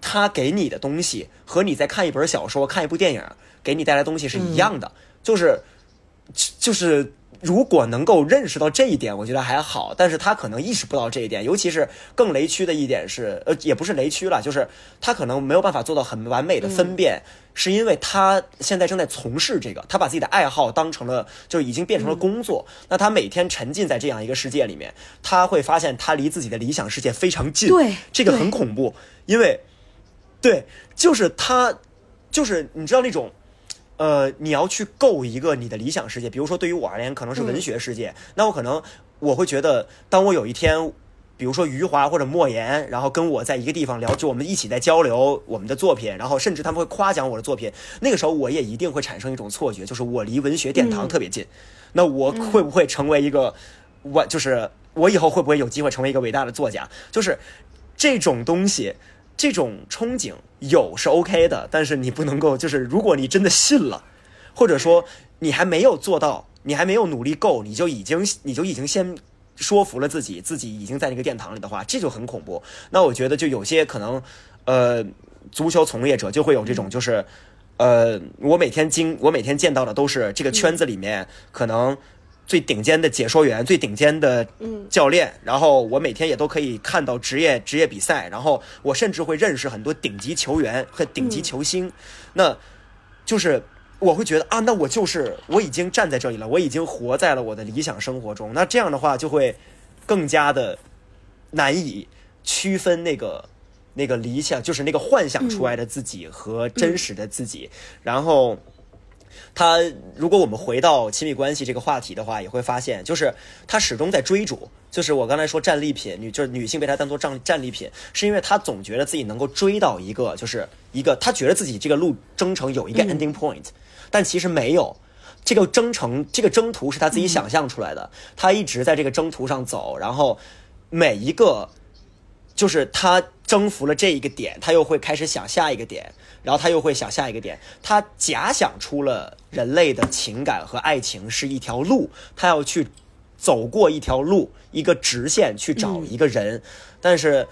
他给你的东西和你在看一本小说、看一部电影给你带来东西是一样的，就是，就是。如果能够认识到这一点，我觉得还好。但是他可能意识不到这一点，尤其是更雷区的一点是，呃，也不是雷区了，就是他可能没有办法做到很完美的分辨，是因为他现在正在从事这个，他把自己的爱好当成了，就已经变成了工作。那他每天沉浸在这样一个世界里面，他会发现他离自己的理想世界非常近。对，这个很恐怖，因为，对，就是他，就是你知道那种。呃，你要去构一个你的理想世界，比如说对于我而言，可能是文学世界。那我可能我会觉得，当我有一天，比如说余华或者莫言，然后跟我在一个地方聊，就我们一起在交流我们的作品，然后甚至他们会夸奖我的作品，那个时候我也一定会产生一种错觉，就是我离文学殿堂特别近。那我会不会成为一个我就是我以后会不会有机会成为一个伟大的作家？就是这种东西。这种憧憬有是 OK 的，但是你不能够，就是如果你真的信了，或者说你还没有做到，你还没有努力够，你就已经你就已经先说服了自己，自己已经在那个殿堂里的话，这就很恐怖。那我觉得就有些可能，呃，足球从业者就会有这种，就是，呃，我每天经我每天见到的都是这个圈子里面可能。最顶尖的解说员，最顶尖的教练，然后我每天也都可以看到职业职业比赛，然后我甚至会认识很多顶级球员和顶级球星，那就是我会觉得啊，那我就是我已经站在这里了，我已经活在了我的理想生活中，那这样的话就会更加的难以区分那个那个理想，就是那个幻想出来的自己和真实的自己，然后。他，如果我们回到亲密关系这个话题的话，也会发现，就是他始终在追逐，就是我刚才说战利品，女就是女性被他当做战战利品，是因为他总觉得自己能够追到一个，就是一个他觉得自己这个路征程有一个 ending point，但其实没有，这个征程这个征途是他自己想象出来的，他一直在这个征途上走，然后每一个。就是他征服了这一个点，他又会开始想下一个点，然后他又会想下一个点。他假想出了人类的情感和爱情是一条路，他要去走过一条路，一个直线去找一个人。但是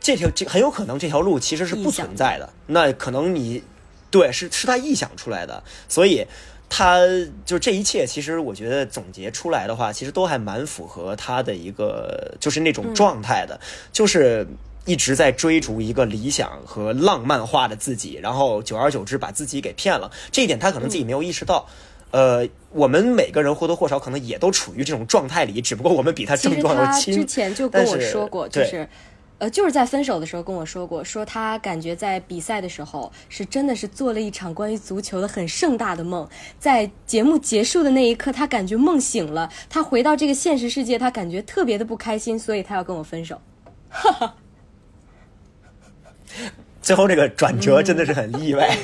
这条这很有可能这条路其实是不存在的。那可能你对是是他臆想出来的，所以。他就这一切，其实我觉得总结出来的话，其实都还蛮符合他的一个就是那种状态的，就是一直在追逐一个理想和浪漫化的自己，然后久而久之把自己给骗了。这一点他可能自己没有意识到。呃，我们每个人或多或少可能也都处于这种状态里，只不过我们比他症状要轻。之前就跟我说过，就是。呃，就是在分手的时候跟我说过，说他感觉在比赛的时候是真的是做了一场关于足球的很盛大的梦，在节目结束的那一刻，他感觉梦醒了，他回到这个现实世界，他感觉特别的不开心，所以他要跟我分手。哈哈，<laughs> 最后这个转折真的是很意外。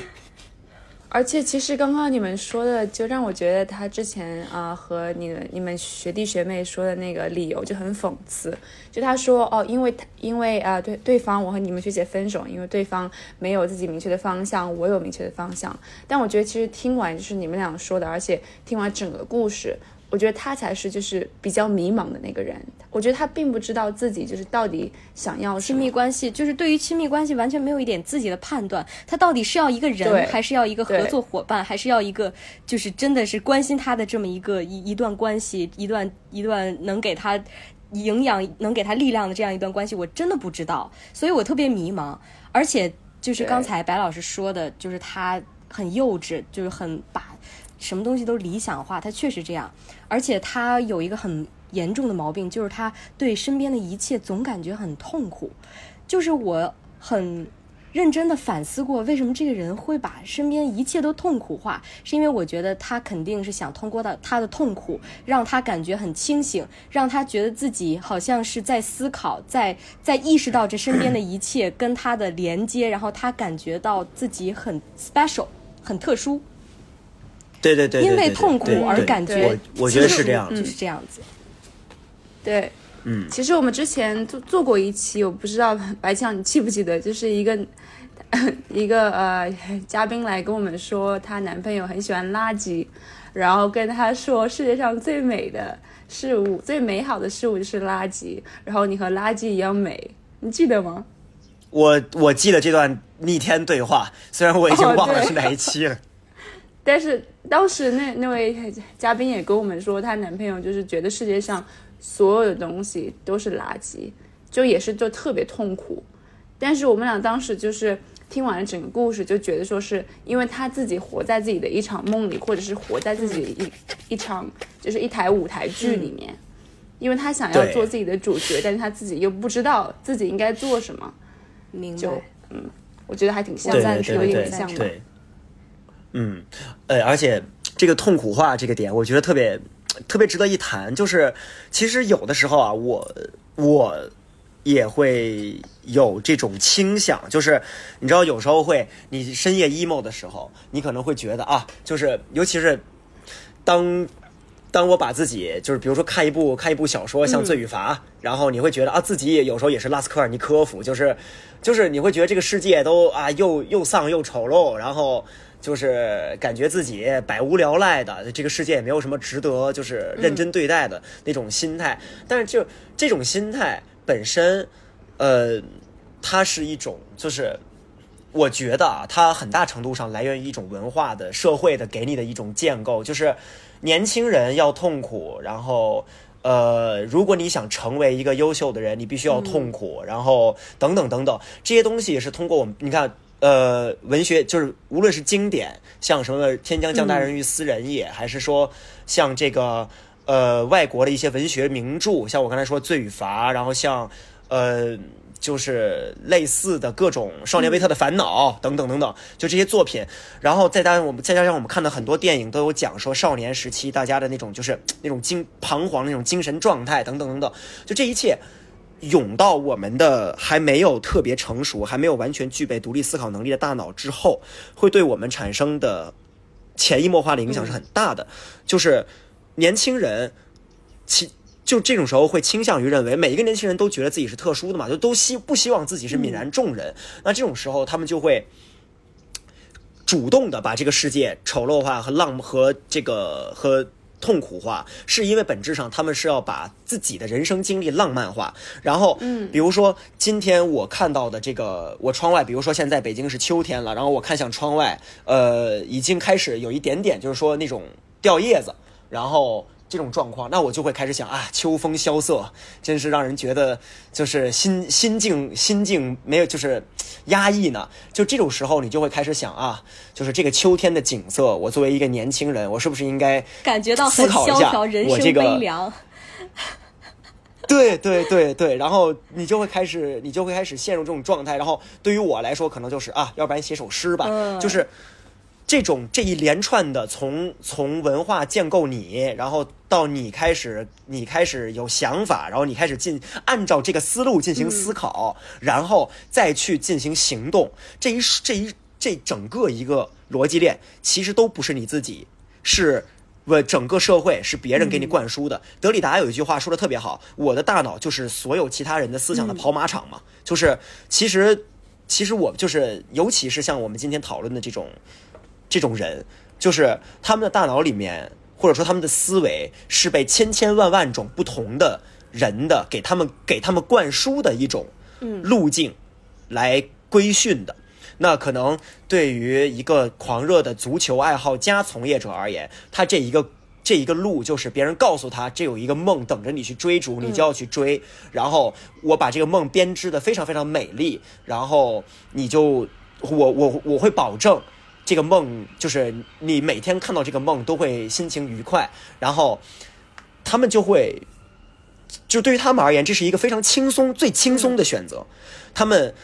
而且其实刚刚你们说的，就让我觉得他之前啊、和你们你们学弟学妹说的那个理由就很讽刺。就他说哦，因为他因为啊、对对方我和你们学姐分手，因为对方没有自己明确的方向，我有明确的方向。但我觉得其实听完就是你们俩说的，而且听完整个故事，我觉得他才是就是比较迷茫的那个人。我觉得他并不知道自己就是到底想要亲密。关系就是对于亲密关系完全没有一点自己的判断，他到底是要一个人，还是要一个合作伙伴，还是要一个就是真的是关心他的这么一个一一段关系，一段一段能给他营养、能给他力量的这样一段关系，我真的不知道，所以我特别迷茫。而且就是刚才白老师说的，就是他很幼稚，就是很把什么东西都理想化，他确实这样，而且他有一个很严重的毛病，就是他对身边的一切总感觉很痛苦。就是我很认真的反思过，为什么这个人会把身边一切都痛苦化，是因为我觉得他肯定是想通过他他的痛苦，让他感觉很清醒，让他觉得自己好像是在思考，在在意识到这身边的一切跟他的连接，然后他感觉到自己很 special，很特殊。对对对，因为痛苦而感觉我我觉得是这样就是这样子。对，嗯，其实我们之前做做过一期，我不知道白强你记不记得，就是一个 <laughs> 一个呃嘉宾来跟我们说，她男朋友很喜欢垃圾，然后跟她说世界上最美的事物、最美好的事物就是垃圾，然后你和垃圾一样美，你记得吗？我我记得这段逆天对话，虽然我已经忘了是哪一期了。但是当时那那位嘉宾也跟我们说，她男朋友就是觉得世界上所有的东西都是垃圾，就也是就特别痛苦。但是我们俩当时就是听完了整个故事，就觉得说是因为他自己活在自己的一场梦里，或者是活在自己的一一场就是一台舞台剧里面，因为他想要做自己的主角，但是他自己又不知道自己应该做什么，就明白。嗯，我觉得还挺像但是，有对对对点像的。对，嗯，呃，而且这个痛苦化这个点，我觉得特别特别值得一谈。就是其实有的时候啊，我我也会有这种倾向，就是你知道，有时候会你深夜 emo 的时候，你可能会觉得啊，就是尤其是当。当我把自己就是比如说看一部看一部小说，像《罪与罚》然后你会觉得啊，自己也有时候也是拉斯科尔尼科夫，就是就是你会觉得这个世界都啊又又丧又丑陋，然后就是感觉自己百无聊赖的，这个世界也没有什么值得就是认真对待的那种心态。但是就这种心态本身，呃，它是一种就是。我觉得啊，它很大程度上来源于一种文化的、社会的给你的一种建构，就是年轻人要痛苦，然后呃，如果你想成为一个优秀的人，你必须要痛苦，然后等等等等，这些东西也是通过我们，你看。呃，文学就是无论是经典，像什么“天将降大任于斯人也”，还是说像这个呃外国的一些文学名著，像我刚才说《罪与罚》，然后像呃就是类似的各种《少年维特的烦恼》等等等等，就这些作品，然后再加上我们再加上我们看到很多电影都有讲说少年时期大家的那种就是那种精彷徨那种精神状态等等等等，就这一切。涌到我们的还没有特别成熟、还没有完全具备独立思考能力的大脑之后，会对我们产生的潜移默化的影响是很大的。就是年轻人，其就这种时候会倾向于认为每一个年轻人都觉得自己是特殊的嘛，就都希不希望自己是泯然众人。那这种时候，他们就会主动的把这个世界丑陋化和浪和这个和。痛苦化，是因为本质上他们是要把自己的人生经历浪漫化。然后，嗯，比如说今天我看到的这个，我窗外，比如说现在北京是秋天了，然后我看向窗外，呃，已经开始有一点点，就是说那种掉叶子，然后这种状况，那我就会开始想啊，秋风萧瑟，真是让人觉得就是心心境心境没有就是压抑呢。就这种时候，你就会开始想啊，就是这个秋天的景色，我作为一个年轻人，我是不是应该 <laughs> 感觉到思考一下，我这个悲凉。<laughs> <laughs> 对对对对，然后你就会开始，你就会开始陷入这种状态。然后对于我来说，可能就是啊，要不然写首诗吧，嗯就是这种这一连串的从从文化建构你，然后到你开始你开始有想法，然后你开始进按照这个思路进行思考，然后再去进行行动。这一这一这整个一个逻辑链其实都不是你自己，是。我，整个社会是别人给你灌输的。德里达有一句话说的特别好：“我的大脑就是所有其他人的思想的跑马场嘛。”就是其实，其实我就是，尤其是像我们今天讨论的这种这种人，就是他们的大脑里面，或者说他们的思维是被千千万万种不同的人的给他们给他们灌输的一种路径来规训的。那可能对于一个狂热的足球爱好加从业者而言，他这一个这一个路就是别人告诉他，这有一个梦等着你去追逐，你就要去追。然后我把这个梦编织的非常非常美丽，然后你就我我我会保证这个梦就是你每天看到这个梦都会心情愉快。然后他们就会就对于他们而言，这是一个非常轻松、最轻松的选择。他们。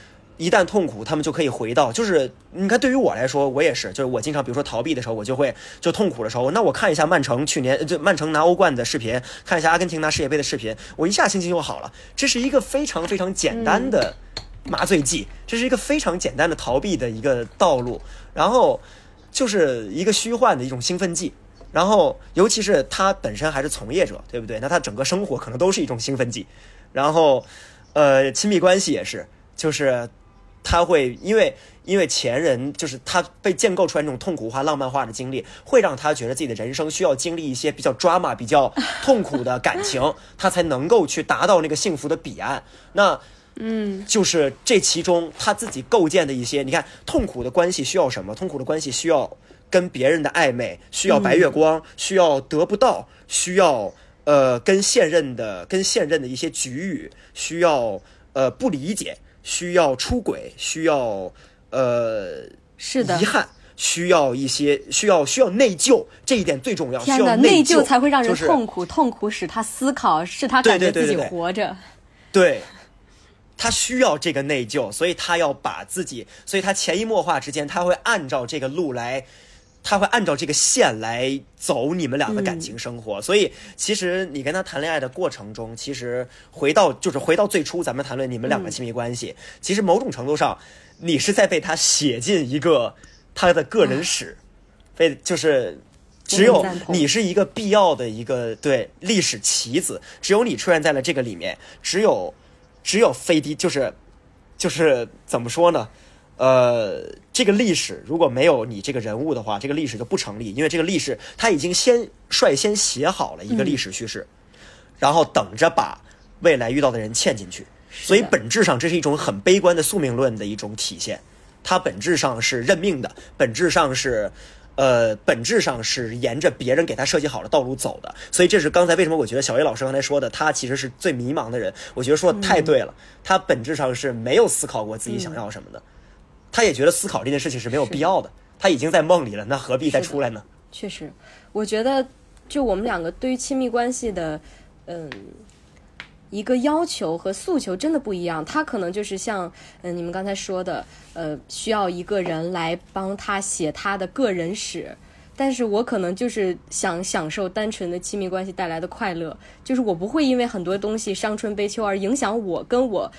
一旦痛苦，他们就可以回到，就是你看，对于我来说，我也是，就是我经常，比如说逃避的时候，我就会就痛苦的时候，那我看一下曼城去年就曼城拿欧冠的视频，看一下阿根廷拿世界杯的视频，我一下心情就好了。这是一个非常非常简单的麻醉剂，这是一个非常简单的逃避的一个道路，然后就是一个虚幻的一种兴奋剂，然后尤其是他本身还是从业者，对不对？那他整个生活可能都是一种兴奋剂，然后呃，亲密关系也是，就是。他会因为因为前人就是他被建构出来那种痛苦化、浪漫化的经历，会让他觉得自己的人生需要经历一些比较 drama、比较痛苦的感情，<laughs> 他才能够去达到那个幸福的彼岸。那，嗯，就是这其中他自己构建的一些，你看，痛苦的关系需要什么？痛苦的关系需要跟别人的暧昧，需要白月光，需要得不到，需要呃跟现任的跟现任的一些局域，需要呃不理解。需要出轨，需要呃，是的，遗憾，需要一些，需要需要内疚，这一点最重要。天哪，内疚才会让人痛苦，痛苦使他思考，使他感觉自己活着。对，他需要这个内疚，所以他要把自己，所以他潜移默化之间，他会按照这个路来。他会按照这个线来走你们俩的感情生活，所以其实你跟他谈恋爱的过程中，其实回到就是回到最初咱们谈论你们两个亲密关系，其实某种程度上，你是在被他写进一个他的个人史，被就是只有你是一个必要的一个对历史棋子，只有你出现在了这个里面，只有只有飞迪就是就是怎么说呢？呃，这个历史如果没有你这个人物的话，这个历史就不成立，因为这个历史他已经先率先写好了一个历史叙事，然后等着把未来遇到的人嵌进去。所以本质上这是一种很悲观的宿命论的一种体现，它本质上是认命的，本质上是呃，本质上是沿着别人给他设计好的道路走的。所以这是刚才为什么我觉得小叶老师刚才说的，他其实是最迷茫的人。我觉得说的太对了，他本质上是没有思考过自己想要什么的。他也觉得思考这件事情是没有必要的，他已经在梦里了，那何必再出来呢？确实，我觉得就我们两个对于亲密关系的，嗯，一个要求和诉求真的不一样。他可能就是像嗯你们刚才说的，呃，需要一个人来帮他写他的个人史，但是我可能就是想享受单纯的亲密关系带来的快乐，就是我不会因为很多东西伤春悲秋而影响我跟我，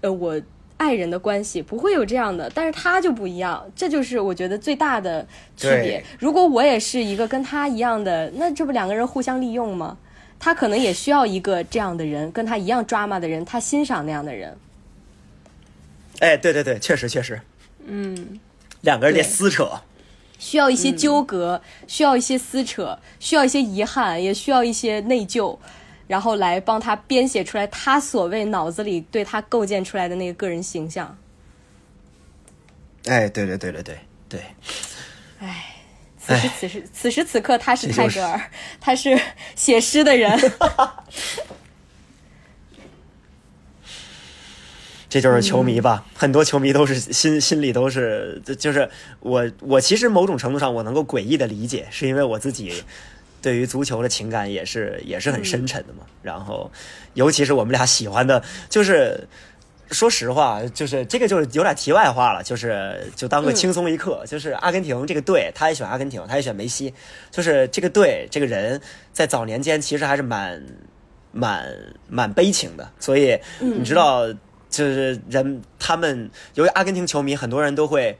呃，我。爱人的关系不会有这样的，但是他就不一样，这就是我觉得最大的区别。如果我也是一个跟他一样的，那这不两个人互相利用吗？他可能也需要一个这样的人，跟他一样抓马的人，他欣赏那样的人。哎，对对对，确实确实，嗯，两个人得撕扯，需要一些纠葛，需要一些撕扯，需要一些遗憾，也需要一些内疚。然后来帮他编写出来他所谓脑子里对他构建出来的那个个人形象。哎，对对对对对对。哎，此时此时此时此刻他是泰戈尔，<laughs> 他是写诗的人。<laughs> 这就是球迷吧？很多球迷都是心心里都是，就是我我其实某种程度上我能够诡异的理解，是因为我自己。对于足球的情感也是也是很深沉的嘛，然后，尤其是我们俩喜欢的，就是说实话，就是这个就是有点题外话了，就是就当个轻松一刻，就是阿根廷这个队，他也选阿根廷，他也选梅西，就是这个队这个人在早年间其实还是蛮蛮蛮悲情的，所以你知道，就是人他们由于阿根廷球迷，很多人都会。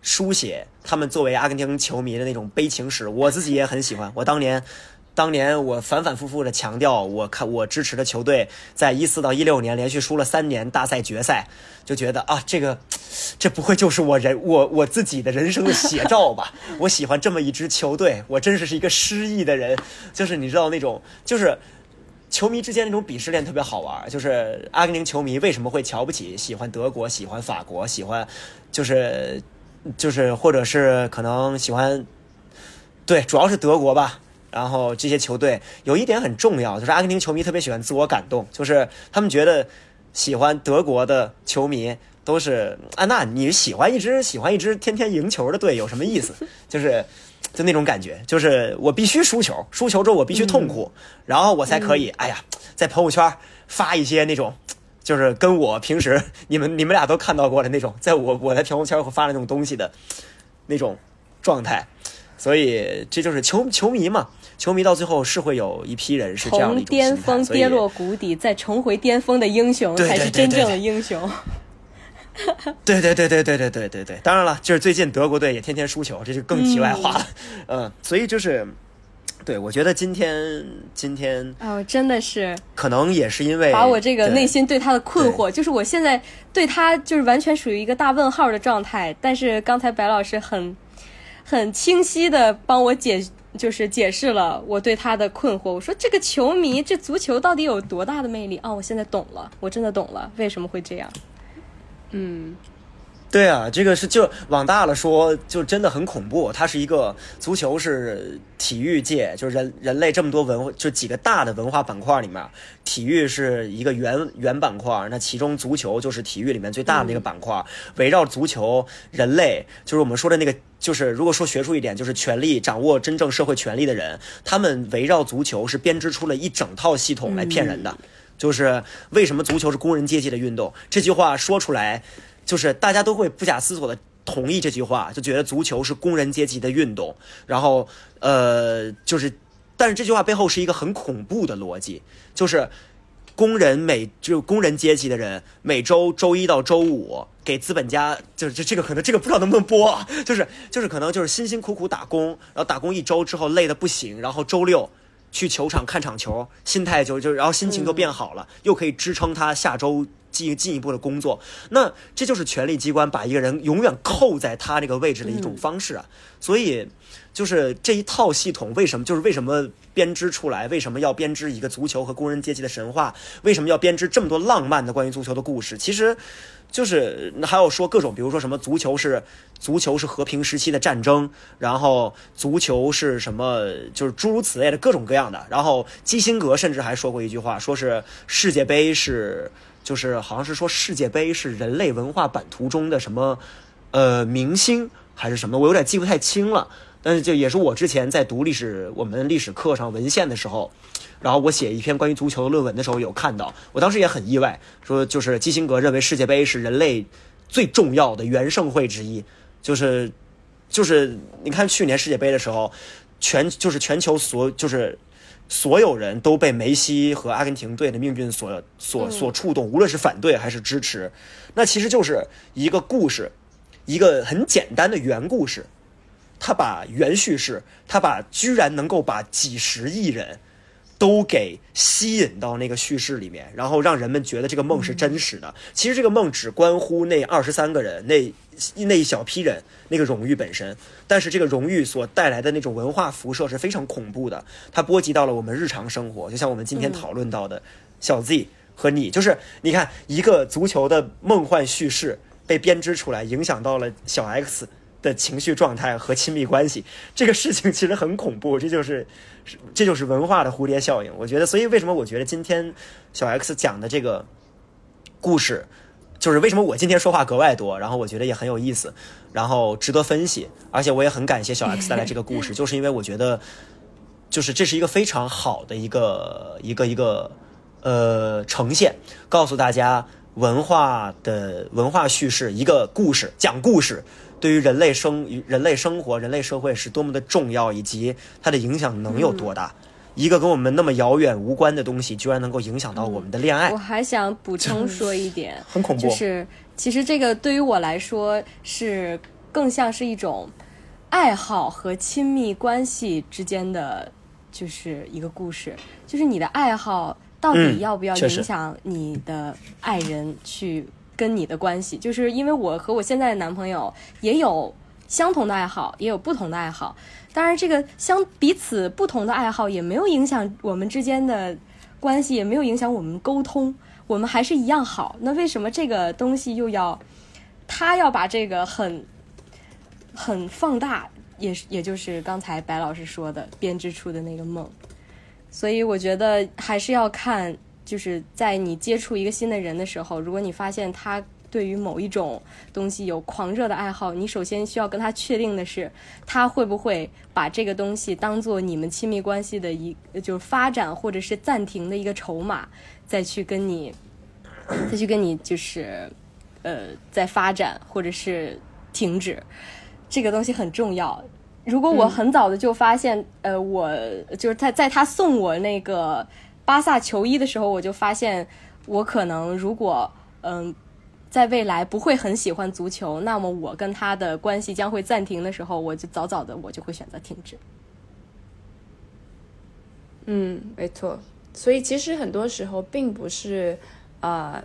书写他们作为阿根廷球迷的那种悲情史，我自己也很喜欢。我当年。当年我反反复复的强调，我看我支持的球队在一四到一六年连续输了三年大赛决赛，就觉得啊，这个这不会就是我人我我自己的人生的写照吧？<laughs> 我喜欢这么一支球队，我真是是一个失意的人。就是你知道那种，就是球迷之间那种鄙视链特别好玩。就是阿根廷球迷为什么会瞧不起喜欢德国、喜欢法国、喜欢就是就是或者是可能喜欢对，主要是德国吧。然后这些球队有一点很重要，就是阿根廷球迷特别喜欢自我感动，就是他们觉得喜欢德国的球迷都是啊，那你喜欢一支喜欢一支天天赢球的队有什么意思？<laughs> 就是就那种感觉，就是我必须输球，输球之后我必须痛苦，然后我才可以哎呀，在朋友圈发一些那种，就是跟我平时 <laughs> 你们你们俩都看到过的那种，在我我在朋友圈会发的那种东西的那种状态。所以这就是球球迷嘛，球迷到最后是会有一批人是这样的从巅峰跌落谷底，再重回巅峰的英雄才是真正的英雄。<laughs> 对对对对对对对对对，当然了，就是最近德国队也天天输球，这就更题外话了。嗯，<laughs> 所以就是，对我觉得今天今天哦，真的是可能也是因为把我这个内心对他的困惑，就是我现在对他就是完全属于一个大问号的状态。但是刚才白老师很。很清晰的帮我解，就是解释了我对他的困惑。我说这个球迷，这足球到底有多大的魅力啊？我现在懂了，我真的懂了，为什么会这样？嗯。对啊，这个是就往大了说，就真的很恐怖。它是一个足球是体育界，就是人人类这么多文化，就几个大的文化板块里面，体育是一个原原板块。那其中足球就是体育里面最大的一个板块。围绕足球，人类就是我们说的那个，就是如果说学术一点，就是权力掌握真正社会权力的人，他们围绕足球是编织出了一整套系统来骗人的。就是为什么足球是工人阶级的运动？这句话说出来。就是大家都会不假思索的同意这句话，就觉得足球是工人阶级的运动。然后，呃，就是，但是这句话背后是一个很恐怖的逻辑，就是工人每就工人阶级的人每周周一到周五给资本家，就是这这个可能这个不知道能不能播，就是就是可能就是辛辛苦苦打工，然后打工一周之后累得不行，然后周六去球场看场球，心态就就然后心情都变好了，又可以支撑他下周。进进一步的工作，那这就是权力机关把一个人永远扣在他这个位置的一种方式啊。所以，就是这一套系统为什么就是为什么编织出来？为什么要编织一个足球和工人阶级的神话？为什么要编织这么多浪漫的关于足球的故事？其实，就是还要说各种，比如说什么足球是足球是和平时期的战争，然后足球是什么，就是诸如此类的各种各样的。然后基辛格甚至还说过一句话，说是世界杯是。就是好像是说世界杯是人类文化版图中的什么，呃，明星还是什么，我有点记不太清了。但是就也是我之前在读历史我们历史课上文献的时候，然后我写一篇关于足球的论文的时候有看到，我当时也很意外，说就是基辛格认为世界杯是人类最重要的元盛会之一，就是就是你看去年世界杯的时候，全就是全球所就是。所有人都被梅西和阿根廷队的命运所所所触动，无论是反对还是支持，那其实就是一个故事，一个很简单的原故事，他把原叙事，他把居然能够把几十亿人都给吸引到那个叙事里面，然后让人们觉得这个梦是真实的。其实这个梦只关乎那二十三个人，那那一小批人。那个荣誉本身，但是这个荣誉所带来的那种文化辐射是非常恐怖的，它波及到了我们日常生活，就像我们今天讨论到的小 Z 和你，就是你看一个足球的梦幻叙事被编织出来，影响到了小 X 的情绪状态和亲密关系，<laughs> 这个事情其实很恐怖，这就是这就是文化的蝴蝶效应。我觉得，所以为什么我觉得今天小 X 讲的这个故事。就是为什么我今天说话格外多，然后我觉得也很有意思，然后值得分析，而且我也很感谢小 X <laughs> 带来这个故事，就是因为我觉得，就是这是一个非常好的一个一个一个呃呈现，告诉大家文化的文化叙事，一个故事讲故事对于人类生人类生活、人类社会是多么的重要，以及它的影响能有多大。一个跟我们那么遥远无关的东西，居然能够影响到我们的恋爱。我还想补 <laughs> 充说一点，<laughs> 很恐怖。就是其实这个对于我来说是更像是一种爱好和亲密关系之间的，就是一个故事。就是你的爱好到底嗯要不要影响你的爱人去跟你的关系？就是因为我和我现在的男朋友也有相同的爱好，也有不同的爱好。当然，这个相彼此不同的爱好也没有影响我们之间的关系，也没有影响我们沟通，我们还是一样好。那为什么这个东西又要他要把这个很很放大？也是，也就是刚才白老师说的编织出的那个梦。所以我觉得还是要看，就是在你接触一个新的人的时候，如果你发现他对于某一种东西有狂热的爱好，你首先需要跟他确定的是，他会不会把这个东西当做你们亲密关系的一就是发展或者是暂停的一个筹码，再去跟你再去跟你就是呃在发展或者是停止，这个东西很重要。如果我很早的就发现，呃，我就是在在他送我那个巴萨球衣的时候，我就发现我可能如果嗯、在未来不会很喜欢足球，那么我跟他的关系将会暂停的时候，我就早早的我就会选择停止。嗯，没错。所以其实很多时候并不是呃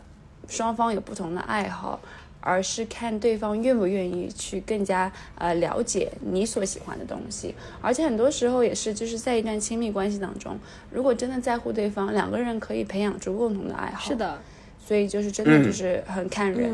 双方有不同的爱好，而是看对方愿不愿意去更加呃了解你所喜欢的东西。而且很多时候也是就是在一段亲密关系当中，如果真的在乎对方，两个人可以培养出共同的爱好。是，的，所以就是真的就是很看人。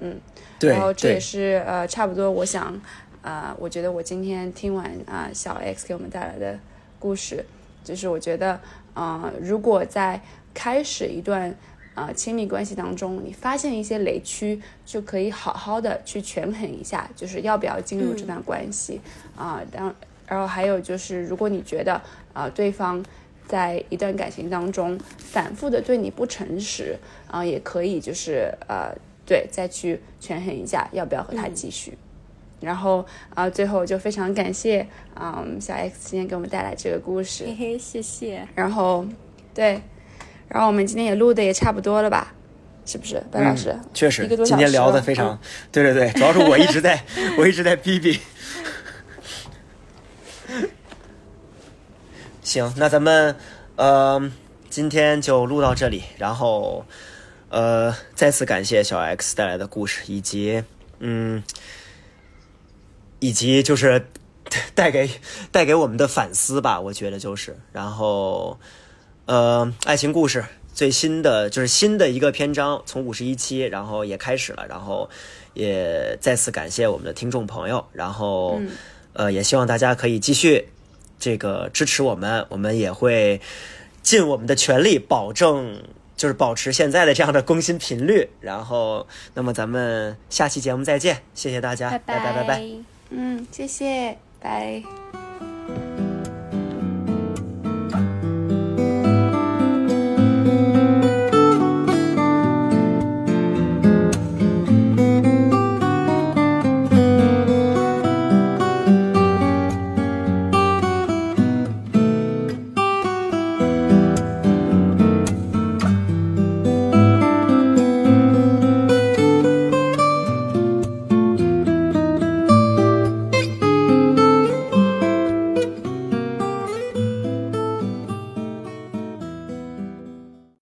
嗯对然后这也，是呃，差不多，我想，呃，我觉得我今天听完啊、小 X 给我们带来的故事，就是我觉得，呃，如果在开始一段呃亲密关系当中，你发现一些雷区，就可以好好的去权衡一下，就是要不要进入这段关系啊。当、然后还有就是，如果你觉得啊、呃对方在一段感情当中反复的对你不诚实，啊、也可以就是呃对再去权衡一下要不要和他继续。然后啊、最后就非常感谢啊、小 X 今天给我们带来这个故事。嘿嘿，谢谢。然后，对，然后我们今天也录的也差不多了吧？是不是，白老师？确实一个多，小今天聊的非常嗯，对对对，主要是我一直在，<laughs> 我一直在逼逼。行，那咱们呃今天就录到这里，然后呃再次感谢小 X 带来的故事，以及嗯以及就是带给带给我们的反思吧，我觉得就是，然后呃爱情故事。最新的就是新的一个篇章，从五十一期，然后也开始了，然后也再次感谢我们的听众朋友，然后、呃也希望大家可以继续这个支持我们，我们也会尽我们的全力保证就是保持现在的这样的更新频率，然后那么咱们下期节目再见，谢谢大家，拜拜拜拜。嗯，谢谢，拜。